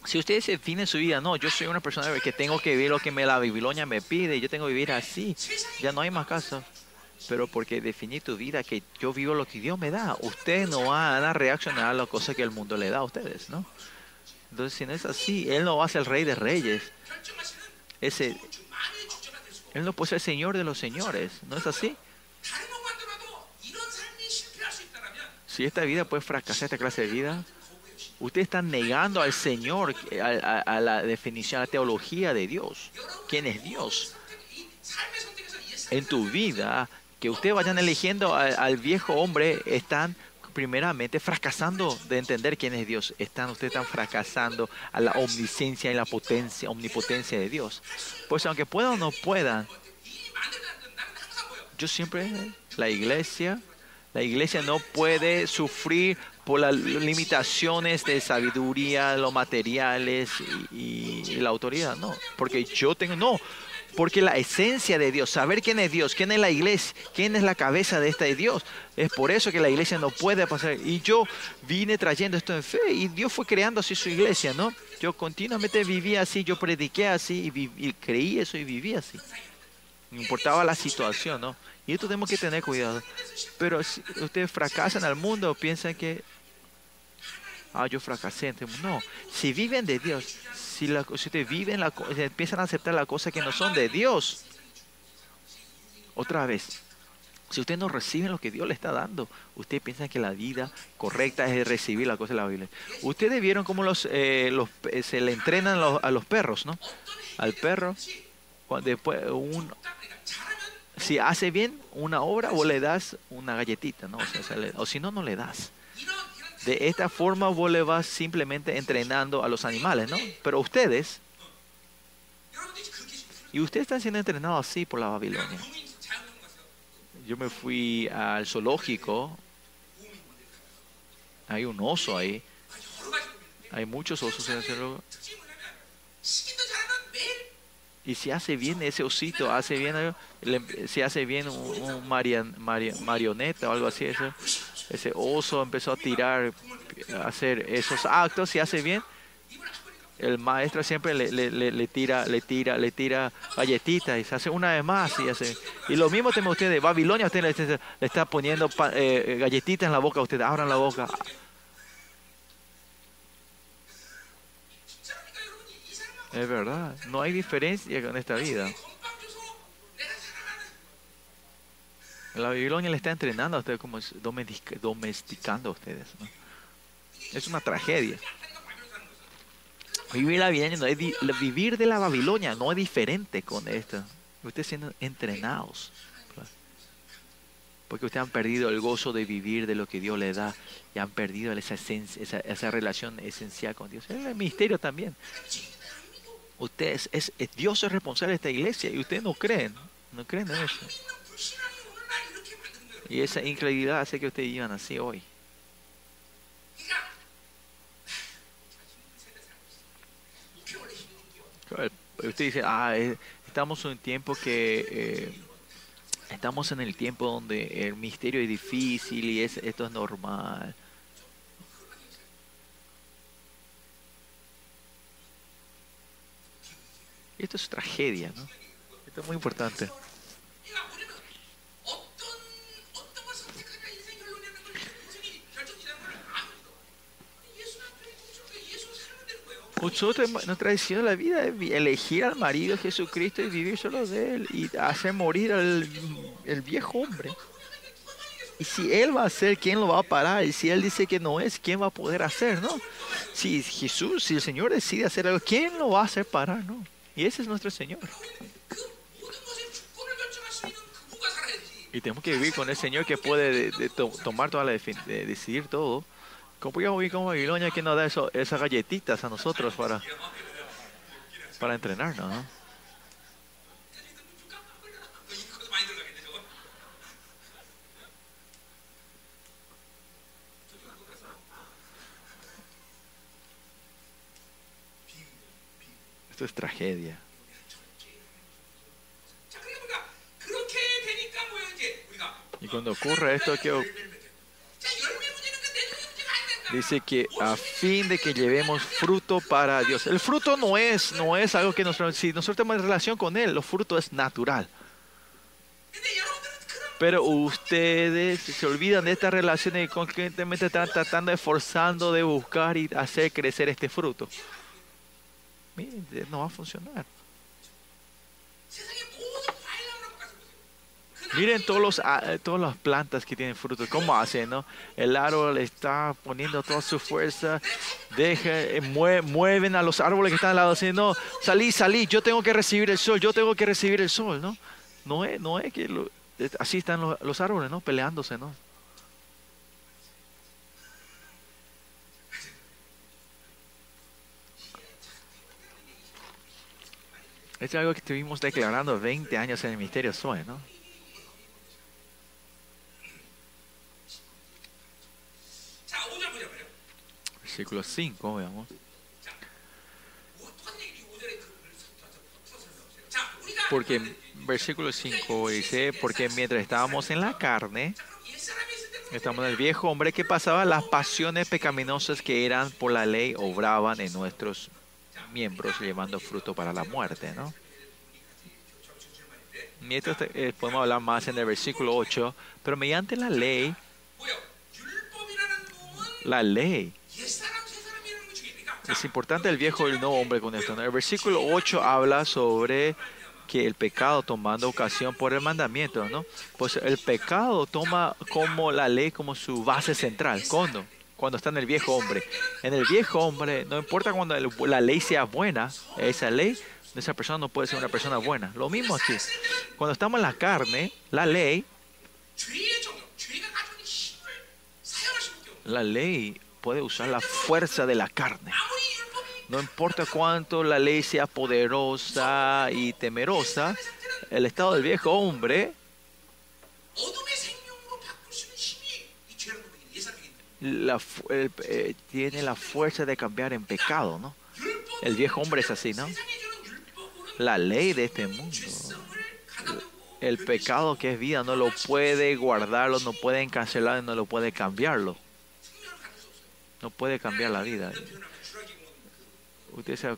Si ustedes definen su vida, no, yo soy una persona que tengo que vivir lo que me la Babilonia me pide, yo tengo que vivir así, ya no hay más caso pero porque definí tu vida, que yo vivo lo que Dios me da. Ustedes no van a reaccionar a las cosas que el mundo le da a ustedes, ¿no? Entonces, si no es así, Él no va a ser el rey de reyes. Ese, él no puede ser el Señor de los señores, ¿no es así? Si esta vida puede fracasar, esta clase de vida, ustedes están negando al Señor, a, a, a la definición, a la teología de Dios. ¿Quién es Dios? En tu vida, que ustedes vayan eligiendo al, viejo hombre están primeramente fracasando de entender quién es Dios. Están ustedes están fracasando a la omnisciencia y la potencia, omnipotencia de Dios. Pues aunque puedan o no puedan, yo siempre, la iglesia, la iglesia no puede sufrir por las limitaciones de sabiduría, los materiales y, y la autoridad, no. Porque yo tengo, no, porque la esencia de Dios, saber quién es Dios, quién es la iglesia, quién es la cabeza de esta de Dios, es por eso que la iglesia no puede pasar. Y yo vine trayendo esto en fe y Dios fue creando así su iglesia, ¿no? Yo continuamente vivía así, yo prediqué así y, y creí eso y viví así. No importaba la situación, ¿no? Y esto tenemos que tener cuidado. Pero si ustedes fracasan al mundo, piensan que, ah, yo fracasé. No, si viven de Dios, si, la, si ustedes viven la, si empiezan a aceptar las cosas que no son de Dios, otra vez, si ustedes no reciben lo que Dios le está dando, ustedes piensan que la vida correcta es recibir la cosa de la Biblia. Ustedes vieron cómo los, eh, los eh, se le entrenan los, a los perros, ¿no? Al perro, cuando después un, si hace bien una obra, o le das una galletita, ¿no? O si no, no le das. De esta forma vos le vas simplemente entrenando a los animales, ¿no? Pero ustedes, y ustedes están siendo entrenados así por la Babilonia. Yo me fui al zoológico, hay un oso ahí, hay muchos osos en el zoológico. Y si hace bien ese osito, hace bien, si hace bien un, marioneta o algo así, eso, ese oso empezó a tirar, a hacer esos actos, y hace bien, el maestro siempre le, le, le, le tira, le tira, le tira galletitas y se hace una vez más y hace. Y lo mismo tema usted Babilonia, usted le, está poniendo eh, galletitas en la boca, usted abran la boca. Es verdad, no hay diferencia en esta vida. La Babilonia le está entrenando a ustedes como domesticando a ustedes. Es una tragedia. Vivir la Babilonia, vivir de la Babilonia no es diferente con esto. Ustedes siendo entrenados. Porque ustedes han perdido el gozo de vivir de lo que Dios le da y han perdido esa, esencia, esa, esa, relación esencial con Dios. Es el misterio también. Ustedes, es, Dios es responsable de esta iglesia y ustedes no creen, no creen en eso. Y esa incredulidad hace que ustedes vivan así hoy. Usted dice, ah, eh, estamos en un tiempo que... Eh, estamos en el tiempo donde el misterio es difícil y es, esto es normal. esto es tragedia, ¿no? Esto es muy importante. Nosotros nos traicionó la vida eh, de elegir al marido Jesucristo y vivir solo de él y hacer morir al el viejo hombre. Y si él va a hacer, ¿quién lo va a parar? Y si él dice que no es, ¿quién va a poder hacer, no? Si Jesús, si el Señor decide hacer algo, ¿quién lo va a hacer parar, no? Y ese es nuestro Señor. Y tenemos que vivir con el Señor que puede tomar toda la de decidir todo. Como yo voy con Babilonia, ¿quién nos da eso, esas galletitas a nosotros para, para entrenarnos? Esto es tragedia. Y cuando ocurre esto, ¿qué, dice que a fin de que llevemos fruto para Dios. El fruto no es, no es algo que nosotros, si nosotros tenemos relación con Él, los frutos es natural. Pero ustedes se olvidan de esta relación y constantemente están tratando, esforzando de buscar y hacer crecer este fruto. Miren, no va a funcionar. Miren todos los, a- eh, todas las plantas que tienen frutos, cómo hacen, ¿no? El árbol está poniendo toda su fuerza, deja, eh, mue- mueven a los árboles que están al lado, diciendo, no, salí, salí, yo tengo que recibir el sol, yo tengo que recibir el sol, ¿no? No es, no es que lo- así están los, los árboles, ¿no? Peleándose, ¿no? Es algo que estuvimos declarando 20 años en el misterio Zoe, ¿no? versículo 5, veamos. Porque versículo 5 dice, porque mientras estábamos en la carne, estamos en el viejo hombre que pasaba, las pasiones pecaminosas que eran por la ley obraban en nuestros miembros, llevando fruto para la muerte, ¿no? Y esto eh, podemos hablar más en el versículo 8, pero mediante la ley, la ley es importante el viejo y el nuevo hombre con esto. El versículo 8 habla sobre que el pecado tomando ocasión por el mandamiento, ¿no? Pues el pecado toma como la ley como su base central. ¿Cuándo? Cuando está en el viejo hombre. En el viejo hombre, no importa cuando el, la ley sea buena, esa ley, esa persona no puede ser una persona buena. Lo mismo aquí. Cuando estamos en la carne, la ley, la ley puede usar la fuerza de la carne. No importa cuánto la ley sea poderosa y temerosa, el estado del viejo hombre la, eh, tiene la fuerza de cambiar en pecado, ¿no? El viejo hombre es así, ¿no? La ley de este mundo. El pecado que es vida no lo puede guardarlo, no puede cancelarlo, no lo puede cambiarlo no puede cambiar la vida. Usted se,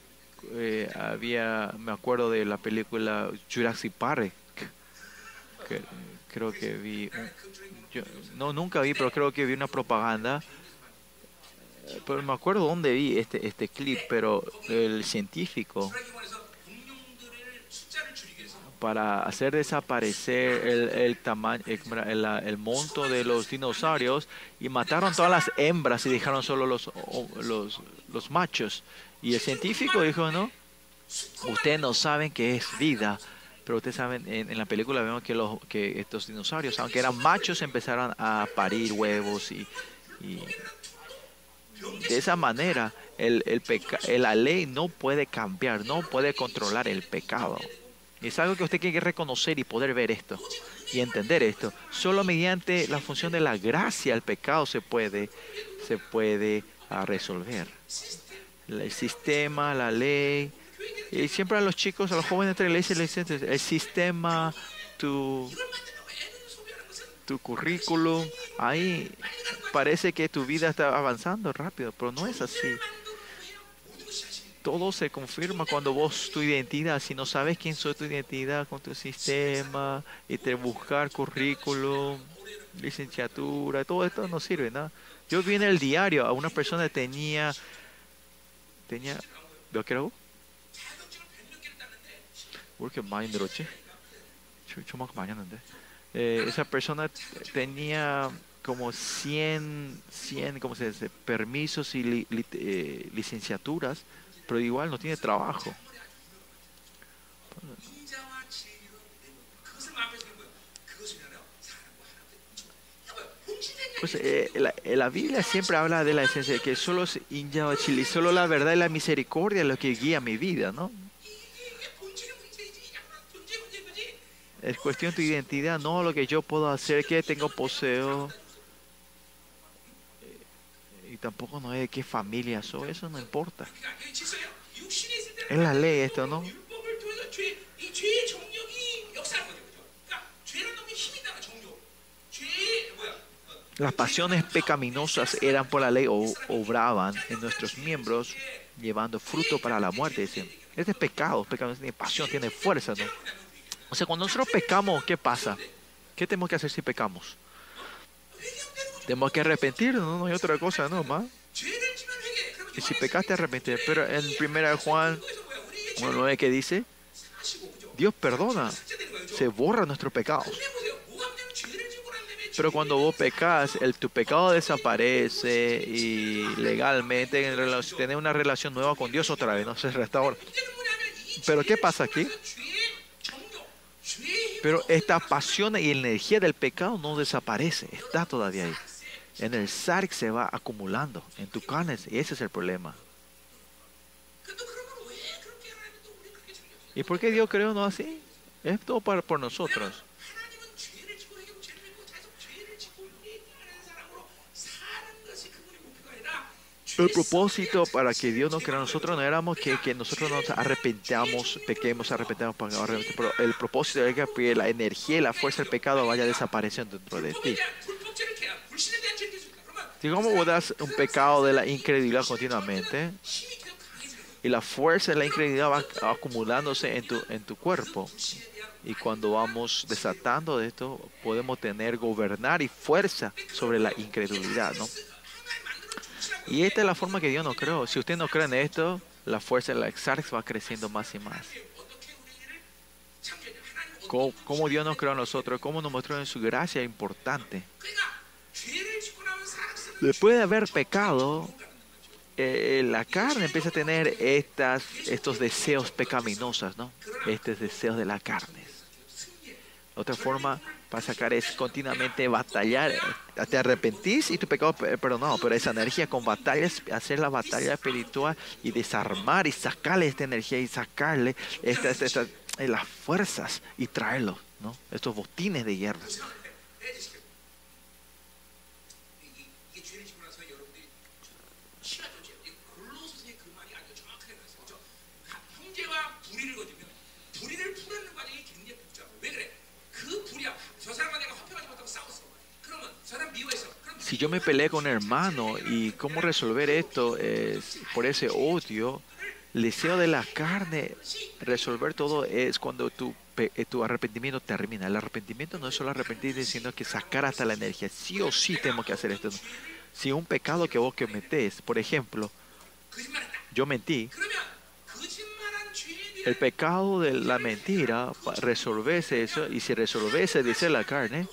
eh, había, me acuerdo de la película Jurassic Park, que, creo que vi, yo, no, nunca vi, pero creo que vi una propaganda, pero me acuerdo dónde vi este, este clip, pero el científico para hacer desaparecer el, tamaño, el, monto de los dinosaurios y mataron todas las hembras y dejaron solo los, los, los machos. Y el científico dijo, no, ustedes no saben qué es vida, pero ustedes saben, en, en la película vemos que, los, que estos dinosaurios, aunque eran machos, empezaron a parir huevos y, y de esa manera el, el peca- la ley no puede cambiar, no puede controlar el pecado. Es algo que usted tiene que reconocer y poder ver esto y entender esto. Solo mediante la función de la gracia el pecado se puede, se puede ah, resolver. El sistema, la ley. Y siempre a los chicos, a los jóvenes de la iglesia les dicen, el sistema, tu, tu currículum, ahí parece que tu vida está avanzando rápido, pero no es así Todo se confirma cuando vos tu identidad, si no sabes quién soy tu identidad con tu sistema, y te buscar currículum, licenciatura, todo esto no sirve nada. Yo vi en el diario a una persona que tenía tenía 몇 개라고? 왜 이렇게 많이 늘었지? 저, 저만큼 많이 했는데. Eh, esa persona tenía como 100, 100 ¿cómo se dice? permisos y li- li- eh, licenciaturas, pero igual no tiene trabajo. Pues eh, la, eh, la, Biblia siempre habla de la esencia, de que solo es Chile, solo la verdad y la misericordia es lo que guía mi vida, ¿no? Es cuestión de tu identidad, no lo que yo puedo hacer, que tengo poseo tampoco no es de qué familia soy, eso no importa. Es la ley esto, ¿no? Las pasiones pecaminosas eran por la ley o obraban en nuestros miembros, llevando fruto para la muerte. Dicen, este es pecado, pecado tiene pasión, tiene fuerza, ¿no? O sea, cuando nosotros pecamos, ¿qué pasa? ¿Qué tenemos que hacer si pecamos? Tenemos que arrepentirnos, no, hay otra cosa, no, más. Y si pecaste, arrepentir. Pero en 1 Juan 1.9 que dice, Dios perdona, se borra nuestros pecados. Pero cuando vos pecas, el, tu pecado desaparece y legalmente tenés una relación nueva con Dios otra vez, no se restaura. Pero ¿qué pasa aquí? Pero esta pasión y energía del pecado no desaparece, está todavía ahí. En el sarx se va acumulando en tu carne, y ese es el problema. ¿Y por qué Dios creó no así? Es todo para, por nosotros. El propósito para que Dios nos creó a nosotros no éramos que, que nosotros nos arrepentamos, pequemos, arrepentamos, pero el propósito es que la energía y la fuerza del pecado vaya desapareciendo dentro de ti. ¿Y cómo bodas un pecado de la incredulidad continuamente? Y la fuerza de la incredulidad va acumulándose en tu, en tu cuerpo. Y cuando vamos desatando de esto, podemos tener, gobernar y fuerza sobre la incredulidad, ¿no? Y esta es la forma que Dios nos creó. Si usted no cree en esto, la fuerza de la exarx va creciendo más y más. ¿Cómo, cómo Dios nos creó a nosotros? ¿Cómo nos mostró en su gracia? Es importante. Después de haber pecado, eh, la carne empieza a tener estas, estos deseos pecaminosos, ¿no? Estos deseos de la carne. Otra forma para sacar es continuamente batallar. Te arrepentís y tu pecado perdonado, pero esa energía con batallas, hacer la batalla espiritual y desarmar y sacarle esta energía y sacarle estas, eh, las fuerzas y traerlo, ¿no? Estos botines de hierro. si yo me peleé con un hermano y cómo resolver esto es por ese odio, el deseo de la carne, resolver todo es cuando tu, eh, tu arrepentimiento termina. El arrepentimiento no es solo arrepentirse, sino que sacar hasta la energía. Sí o sí tenemos que hacer esto. Si un pecado que vos cometés, por ejemplo, yo mentí, el pecado de la mentira, resolverse eso, y si resolverse, dice la carne,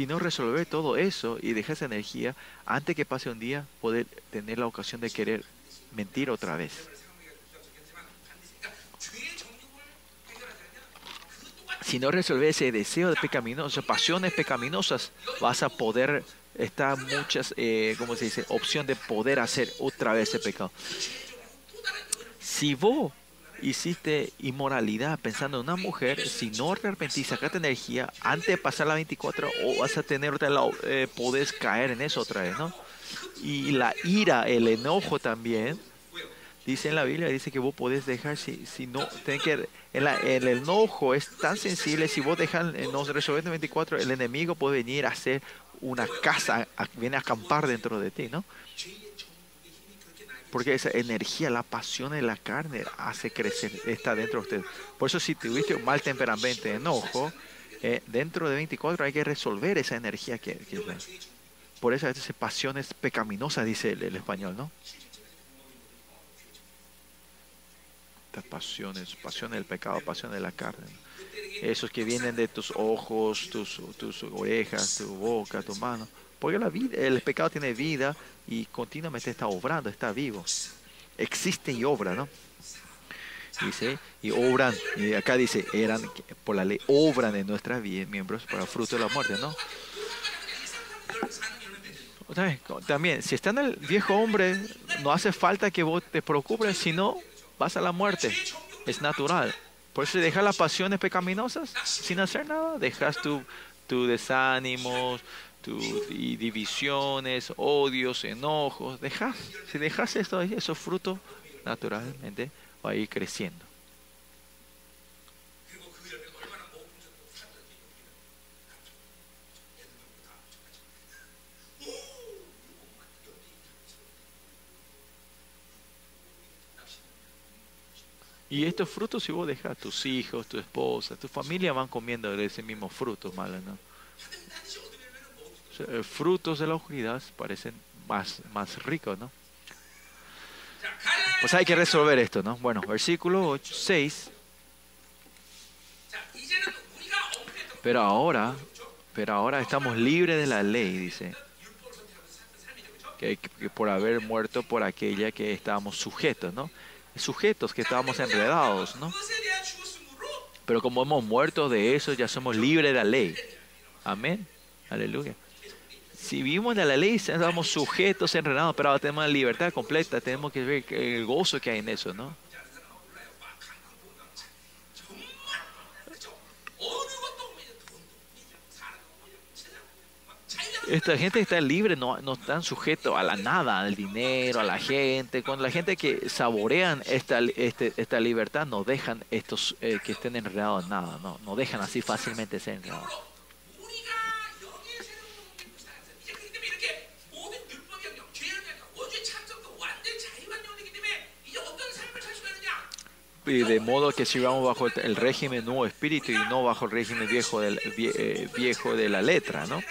Si no resolver todo eso y dejar esa energía, antes que pase un día, poder tener la ocasión de querer mentir otra vez. Si no resolver ese deseo de pecaminoso, pasiones pecaminosas, vas a poder está muchas, eh, ¿cómo se dice?, opción de poder hacer otra vez ese pecado. Si vos hiciste inmoralidad pensando en una mujer, si no arrepentís, sacaste energía, antes de pasar la 24, o vas a tener otra, eh, podés caer en eso otra vez, ¿no? Y la ira, el enojo también, dice en la Biblia, dice que vos podés dejar, si, si no, tenés que, el, el enojo es tan sensible, si vos dejas, eh, no resolver en 24, el enemigo puede venir a hacer una casa, viene a acampar dentro de ti, ¿no? Porque esa energía, la pasión de la carne hace crecer, está dentro de usted. Por eso si tuviste un mal temperamento, enojo, eh, dentro de 24 hay que resolver esa energía que, que- por eso a veces pasiones pecaminosas, dice el, español, ¿no? Estas pasiones, pasiones del pecado, pasiones de la carne. Esos que vienen de tus ojos, tus, tus orejas, tu boca, tu mano. Porque la vida, el pecado tiene vida y continuamente está obrando, está vivo. Existe y obra, ¿no? Dice, y obran, y acá dice, eran, por la ley, obran en nuestras miembros para fruto de la muerte, ¿no? También, si está en el viejo hombre, no hace falta que vos te preocupes, sino vas a la muerte. Es natural. Por eso dejas las pasiones pecaminosas sin hacer nada. Dejas tu, tu desánimos, y divisiones, odios, enojos. Dejas, si dejas esto ahí, esos frutos naturalmente va a ir creciendo. Y estos frutos, si vos dejas tus hijos, tu esposa, tu familia, van comiendo de ese mismo fruto, malo, ¿no? Eh, frutos de la oscuridad parecen más, más ricos, ¿no? Pues hay que resolver esto, ¿no? Bueno, versículo 8, 6. Pero ahora, pero ahora estamos libres de la ley, dice. Que, que, por haber muerto por aquella que estábamos sujetos, ¿no? Sujetos que estábamos enredados, ¿no? Pero como hemos muerto de eso, ya somos libres de la ley. Amén. Aleluya. Si vivimos de la ley, estamos sujetos, enredados, pero ahora tenemos la libertad completa, tenemos que ver el gozo que hay en eso, ¿no? Esta gente está libre, no, no están sujetos a la nada, al dinero, a la gente. Cuando la gente que saborean esta, este, esta libertad, no dejan estos eh, que estén enredados en nada, no, no dejan así fácilmente ser enredados. De modo que sirvamos bajo el, régimen nuevo espíritu y no bajo el régimen viejo, del, eh, viejo de la letra, ¿no?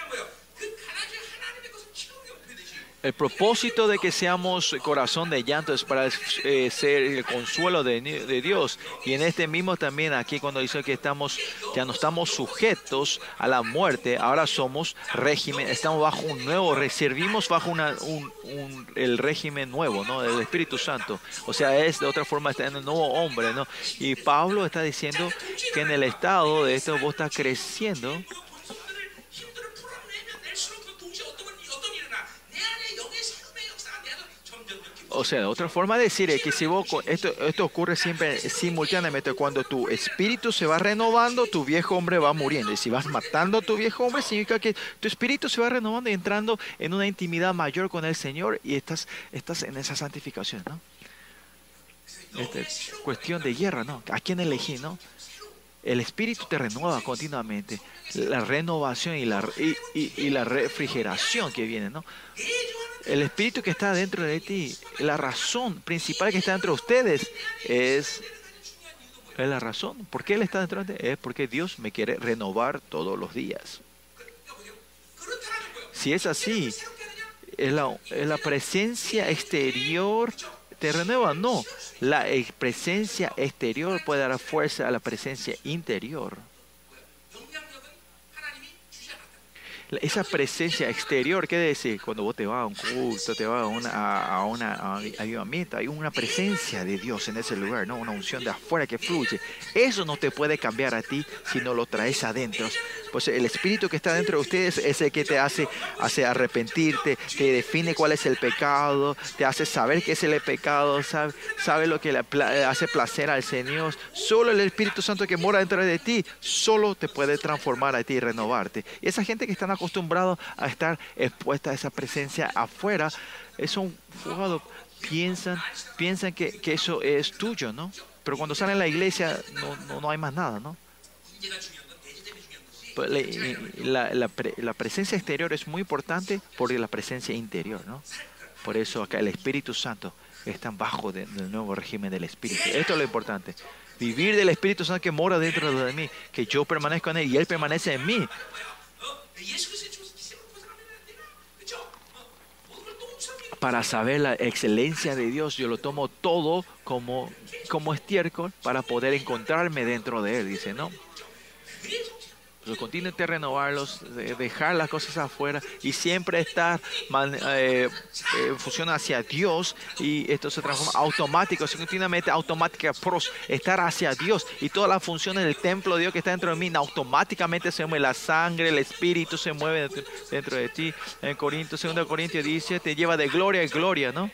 El propósito de que seamos corazón de llanto es para eh, ser el consuelo de, de Dios. Y en este mismo también aquí cuando dice que estamos ya no estamos sujetos a la muerte, ahora somos régimen, estamos bajo un nuevo, servimos bajo un- el régimen nuevo, ¿no? Del Espíritu Santo. O sea, es de otra forma está en el nuevo hombre, ¿no? Y Pablo está diciendo que en el estado de esto vos estás creciendo. O sea, otra forma de decir es que si vos, esto, esto ocurre siempre simultáneamente, cuando tu espíritu se va renovando, tu viejo hombre va muriendo. Y si vas matando a tu viejo hombre, significa que tu espíritu se va renovando y entrando en una intimidad mayor con el Señor y estás, estás en esa santificación, ¿no? Esta es cuestión de guerra, ¿no? ¿A quién elegí, no? El espíritu te renueva continuamente. La renovación y la, y, y, la refrigeración que viene, ¿no? El espíritu que está dentro de ti, la razón principal que está dentro de ustedes es, es la razón. ¿Por qué Él está dentro de ti? Es porque Dios me quiere renovar todos los días. Si es así, es la, es la presencia exterior te renueva. No, la presencia exterior puede dar fuerza a la presencia interior. Esa presencia exterior, ¿qué decir? Cuando vos te vas a un culto, te vas a una, a, a avivamiento, hay una presencia de Dios en ese lugar, ¿no? Una unción de afuera que fluye. Eso no te puede cambiar a ti si no lo traes adentro. Pues el espíritu que está dentro de ustedes es el que te hace, hace arrepentirte, te define cuál es el pecado, te hace saber qué es el pecado, sabe, sabe lo que le hace placer al Señor. Solo el Espíritu Santo que mora dentro de ti, solo te puede transformar a ti y renovarte. Y esa gente que están acostumbrados a estar expuestas a esa presencia afuera, son fugados, piensan, piensan que, que, eso es tuyo, ¿no? Pero cuando salen a la iglesia no, no, no hay más nada, ¿no? Pues, la, la, presencia exterior es muy importante por la presencia interior, ¿no? Por eso acá el Espíritu Santo está bajo del nuevo régimen del Espíritu. Esto es lo importante. Vivir del Espíritu Santo que mora dentro de mí, que yo permanezco en Él y Él permanece en mí. Para saber la excelencia de Dios, yo lo tomo todo como, como estiércol para poder encontrarme dentro de él, dice, ¿no? Pero continúe a renovarlos, de- dejar las cosas afuera y siempre estar man- eh, eh, funciona hacia Dios y esto se transforma automático, continuamente automática, pros, estar hacia Dios y todas las funciones del templo de Dios que está dentro de mí automáticamente se mueve la sangre, el espíritu se mueve dentro, dentro de ti. En Corintios, 2 Corintios dice, te lleva de gloria en gloria, ¿no?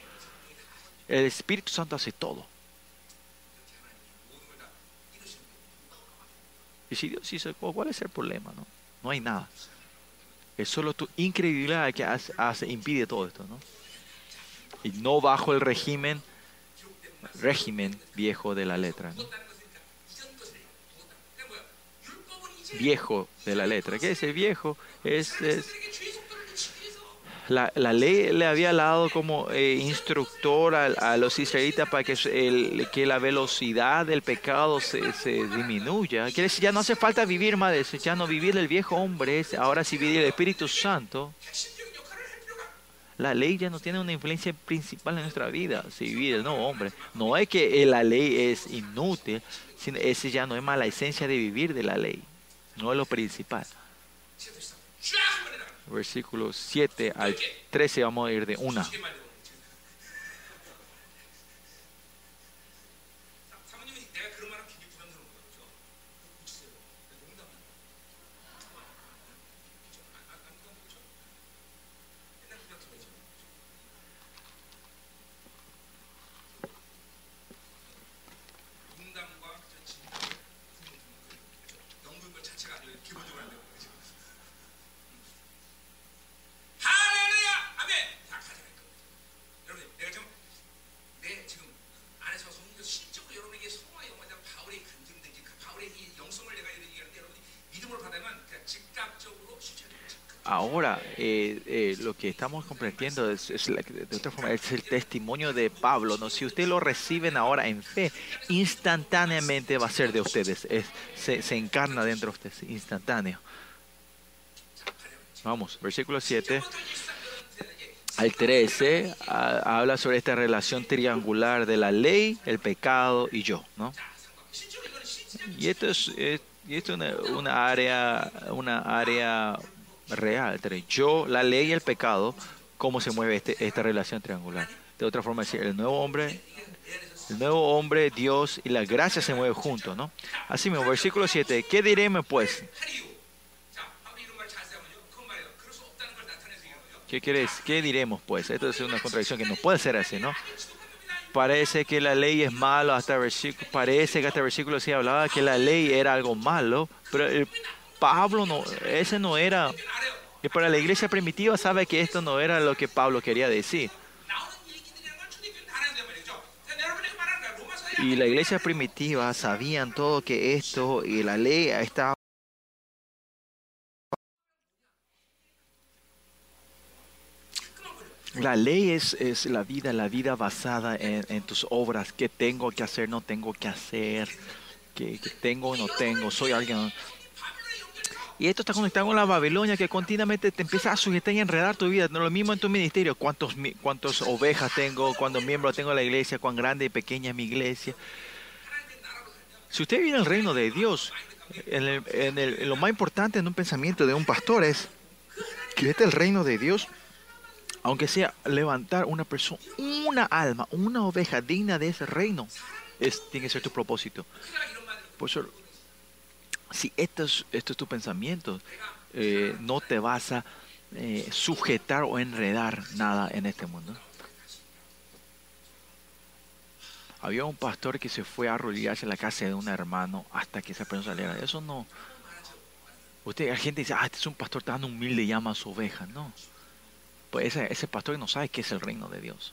El Espíritu Santo hace todo. Y si Dios hizo, oh, ¿cuál es el problema? No, no hay nada. Es solo tu incredulidad que hace, impide todo esto, ¿no? Y no bajo el régimen, régimen viejo de la letra. Viejo de la letra. ¿Qué es el viejo? Es, es la, la, ley le había dado como eh, instructor a, los israelitas para que, el, que la velocidad del pecado se, disminuya. Quiere decir, ya no hace falta vivir más de eso, ya no vivir el viejo hombre, ahora sí vivir el Espíritu Santo. La ley ya no tiene una influencia principal en nuestra vida, si vivir vive no hombre. No es que eh, la ley es inútil, sino ese ya no es más la esencia de vivir de la ley, no es lo principal versículos 7 al 13, vamos a ir de una. Eh, lo que estamos comprendiendo es, la, de otra forma, es el testimonio de Pablo. ¿no? Si ustedes lo reciben ahora en fe, instantáneamente va a ser de ustedes. Se, se encarna dentro de ustedes, instantáneo. Vamos, versículo 7 al 13 habla sobre esta relación triangular de la ley, el pecado y yo, ¿no? Y esto es, y esto es una, área una área real entre yo, la ley y el pecado, cómo se mueve este, esta relación triangular. De otra forma, decir, el nuevo hombre, el nuevo hombre, Dios y la gracia se mueven juntos, ¿no? Así mismo, versículo 7, ¿qué diremos pues? ¿Qué, quieres? ¿Qué diremos pues? Esto es una contradicción que no puede ser así, ¿no? Parece que la ley es malo, hasta versículo, parece que hasta versículo 6 hablaba que la ley era algo malo, pero Pablo no, ese no era. Y para la iglesia primitiva sabe que esto no era lo que Pablo quería decir. Y la iglesia primitiva sabían todo que esto y la ley estaba La ley es, es, la vida, la vida basada en, tus obras, qué tengo que hacer, no tengo que hacer, qué, qué tengo, no tengo, soy alguien, y esto está conectado con la Babilonia que continuamente te empieza a sujetar y enredar tu vida. No lo mismo en tu ministerio. ¿Cuántos, ¿Cuántas ovejas tengo? ¿Cuántos miembros tengo en la iglesia? ¿Cuán grande y pequeña es mi iglesia? Si usted vive en el reino de Dios, en, lo más importante en un pensamiento de un pastor es que este reino de Dios, aunque sea levantar una persona, una alma, una oveja digna de ese reino, es, tiene que ser tu propósito. Por eso, si esto es, esto es tu pensamiento, eh, no te vas a eh, sujetar o enredar nada en este mundo. Había un pastor que se fue a arrodillarse en la casa de un hermano hasta que esa persona saliera. Eso no. Usted, la gente dice, ah, este es un pastor tan humilde y a su oveja. No. Pues ese, ese pastor no sabe qué es el reino de Dios.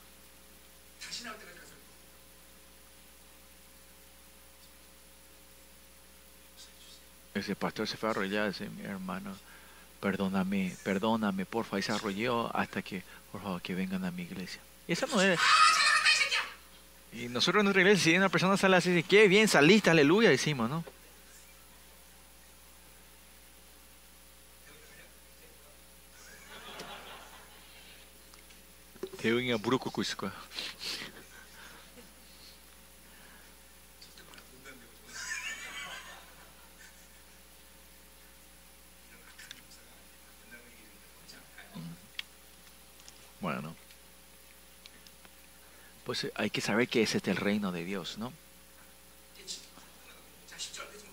Ese pastor se fue a arrodillar y dice, mi hermano, perdóname, perdóname, porfa. Y se arrolló hasta que, por favor, que vengan a mi iglesia. Y esa mujer... Ah, y nosotros en nuestra iglesia, si una persona sale así, dice, qué bien, saliste, aleluya, decimos, ¿no? Bueno, pues eh, hay que saber que ese es el reino de Dios, ¿no?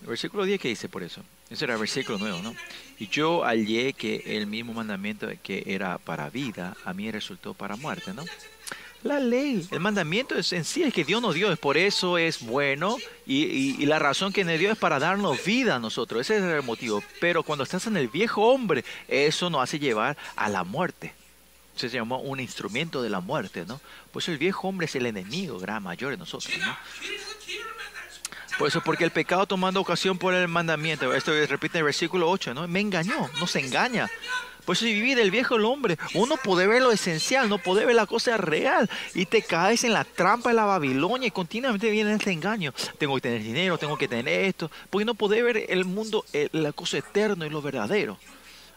Versículo 10 que dice por eso. Ese era el versículo nuevo, ¿no? Y yo hallé que el mismo mandamiento que era para vida, a mí resultó para muerte, ¿no? La ley, el mandamiento es, en sí es que Dios nos dio, es por eso es bueno y, y la razón que nos dio es para darnos vida a nosotros, ese es el motivo. Pero cuando estás en el viejo hombre, eso nos hace llevar a la muerte se llamó un instrumento de la muerte, ¿no? Pues el viejo hombre es el enemigo gran mayor de nosotros, ¿no? Por eso, porque el pecado tomando ocasión por el mandamiento, esto repite el versículo 8, ¿no? Me engañó, nos engaña. Por eso, si vivir el viejo el hombre, uno puede ver lo esencial, no puede ver la cosa real. Y te caes en la trampa de la Babilonia y continuamente viene este engaño. Tengo que tener dinero, tengo que tener esto, porque no puede ver el mundo, eh, la cosa eterna y lo verdadero.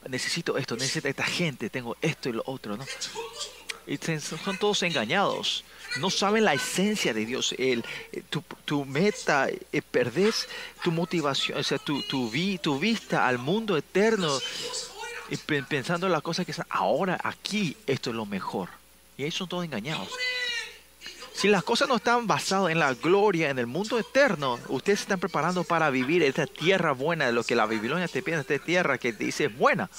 Necesito esto, necesito esta gente, tengo esto y lo otro, ¿no? Y son todos engañados. No saben la esencia de Dios. El, eh, tu, tu meta, eh, perdés tu motivación, o sea, tu, tu, vi- tu vista al mundo eterno y pe- pensando en las cosas que están ahora, aquí, esto es lo mejor. Y ahí son todos engañados. Si las cosas no están basadas en la gloria, en el mundo eterno, ustedes están preparando para vivir esta tierra buena de lo que la Babilonia te pide, esta tierra que dice es buena.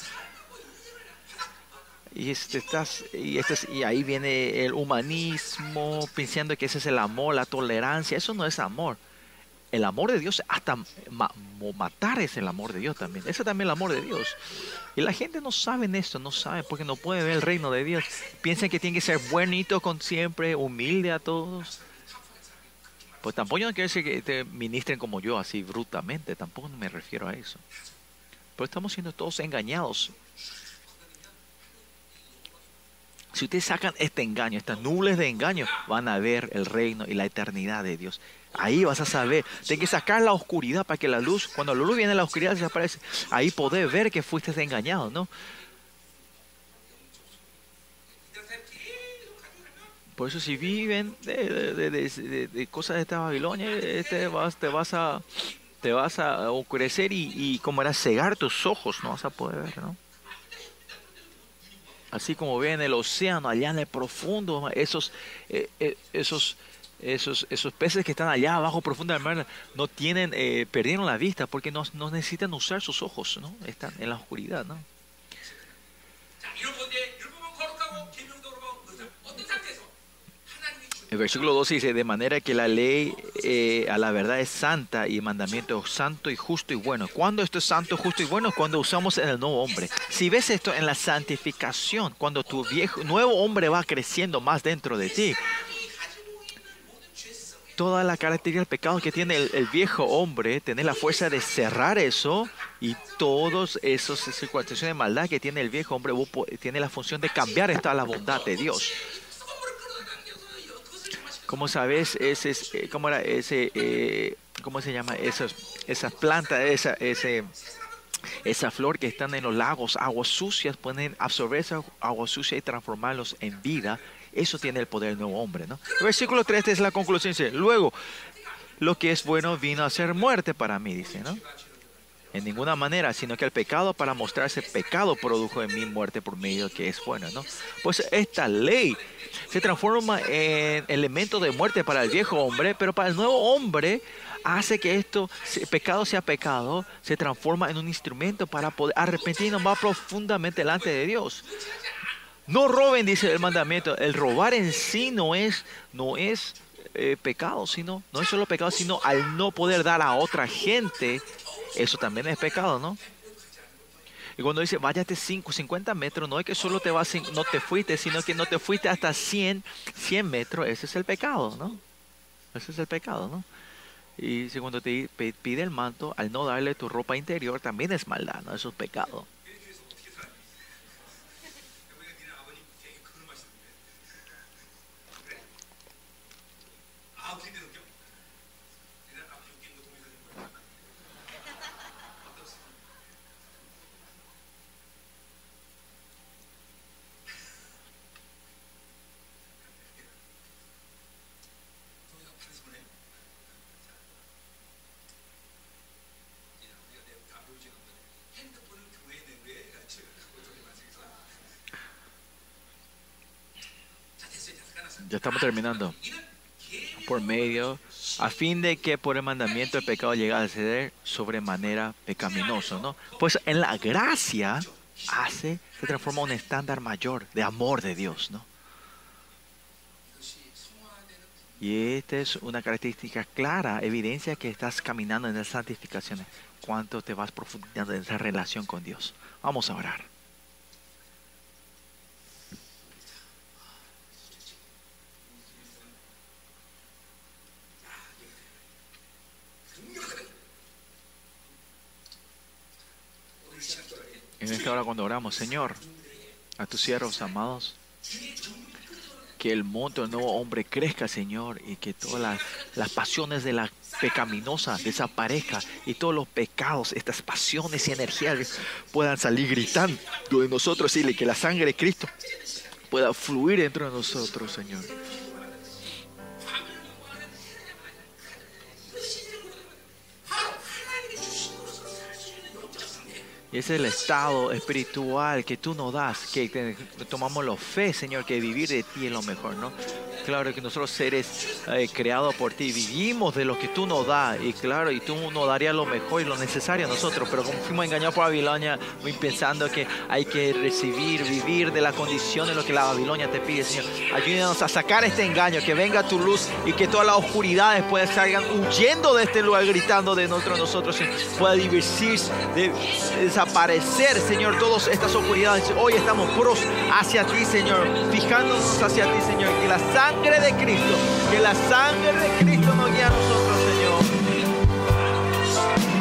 Y, este, estás, y, este es- y ahí viene el humanismo, pensando que ese es el amor, la tolerancia. Eso no es amor. El amor de Dios, hasta matar es el amor de Dios también. Ese es el amor de Dios. Y la gente no sabe esto, no sabe porque no puede ver el reino de Dios. Piensan que tiene que ser buenito con siempre, humilde a todos. Pues tampoco yo no quiero decir que te ministren como yo, así brutamente. Tampoco me refiero a eso. Pero estamos siendo todos engañados. Si ustedes sacan este engaño, estas nubes de engaño, van a ver el reino y la eternidad de Dios. Ahí vas a saber. Tienes que sacar la oscuridad para que la luz, cuando la luz viene, la oscuridad desaparece. Ahí podés ver que fuiste engañado, ¿no? Por eso si viven de, de, de, cosas de esta Babilonia, este vas, te vas a te vas a y, y, como era cegar tus ojos, no vas a poder ver, ¿no? Así como ven el océano allá en el profundo, esos, eh, eh, esos esos, esos peces que están allá abajo profundo del mar no tienen, eh, perdieron la vista porque no, no, necesitan usar sus ojos, ¿no? Están en la oscuridad, ¿no? El versículo 12 dice, de manera que la ley eh, a la verdad es santa y el mandamiento es santo y justo y bueno. Cuando esto es santo, justo y bueno? Cuando usamos en el nuevo hombre. Si ves esto en la santificación, cuando tu viejo, nuevo hombre va creciendo más dentro de ti, toda la característica del pecado que tiene el, viejo hombre, tener la fuerza de cerrar eso y todas esas circunstancias de maldad que tiene el viejo hombre, tiene la función de cambiar esta la bondad de Dios. Como sabes, ese, eh, ¿cómo era ese, eh, cómo se llama esas, plantas, esa, ese esa flor que están en los lagos, aguas sucias, pueden absorber esa agua sucia y transformarlos en vida eso tiene el poder del nuevo hombre, ¿no? El versículo 3 es la conclusión. Dice, luego, lo que es bueno vino a ser muerte para mí, dice, ¿no? En ninguna manera, sino que el pecado para mostrarse pecado produjo en mí muerte por medio que es bueno, ¿no? Pues esta ley se transforma en elemento de muerte para el viejo hombre, pero para el nuevo hombre hace que esto, pecado sea pecado, se transforma en un instrumento para poder arrepentirnos más profundamente delante de Dios. No roben, dice el mandamiento. El robar en sí no es, no es eh, pecado, sino, no es solo pecado, sino al no poder dar a otra gente, eso también es pecado, ¿no? Y cuando dice, váyate 5, 50 metros, no es que solo te vas, no te fuiste, sino que no te fuiste hasta 100, 100 metros, ese es el pecado, ¿no? Ese es el pecado, ¿no? Y si cuando te pide el manto, al no darle tu ropa interior, también es maldad, ¿no? Eso es pecado. terminando. Por medio, a fin de que por el mandamiento el pecado llegase a ceder sobremanera pecaminoso, ¿no? Pues en la gracia hace, se transforma un estándar mayor de amor de Dios, ¿no? Y esta es una característica clara, evidencia que estás caminando en las santificaciones. Cuánto te vas profundizando en esa relación con Dios. Vamos a orar. En esta hora cuando oramos, Señor, a tus siervos amados, que el monto del nuevo hombre crezca, Señor, y que todas las, pasiones de la pecaminosa desaparezcan y todos los pecados, estas pasiones y energías puedan salir gritando de nosotros y que la sangre de Cristo pueda fluir dentro de nosotros, Señor. Es el estado espiritual que tú nos das, que tomamos la fe, Señor, que vivir de ti es lo mejor, ¿no? Claro que nosotros seres eh, creados por ti, vivimos de lo que tú nos das, y claro, y tú nos darías lo mejor y lo necesario a nosotros, pero como fuimos engañados por Babilonia, pensando que hay que recibir, vivir de la condición de lo que la Babilonia te pide, Señor. Ayúdanos a sacar este engaño, que venga tu luz y que todas las oscuridades puedan salgan huyendo de este lugar, gritando de nosotros, nosotros, pueda divertirse, de, desaparecer, Señor, todas estas oscuridades. Hoy estamos puros hacia ti, Señor, fijándonos hacia ti, Señor, que la sangre de Cristo, que la sangre de Cristo nos guía a nosotros, Señor.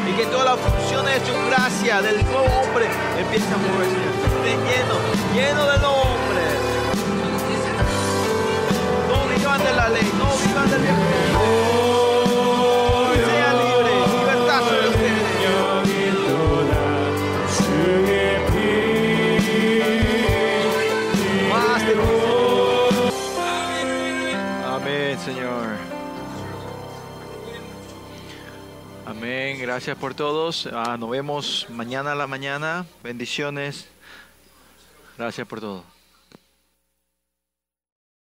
Y que todas las funciones de tu gracia, del nuevo hombre, empiecen a mover, Señor. Estén lleno, lleno del nuevo hombre. No vivan de la ley, no vivan del Gracias por todos. Ah, nos vemos mañana a la mañana. Bendiciones. Gracias por todo.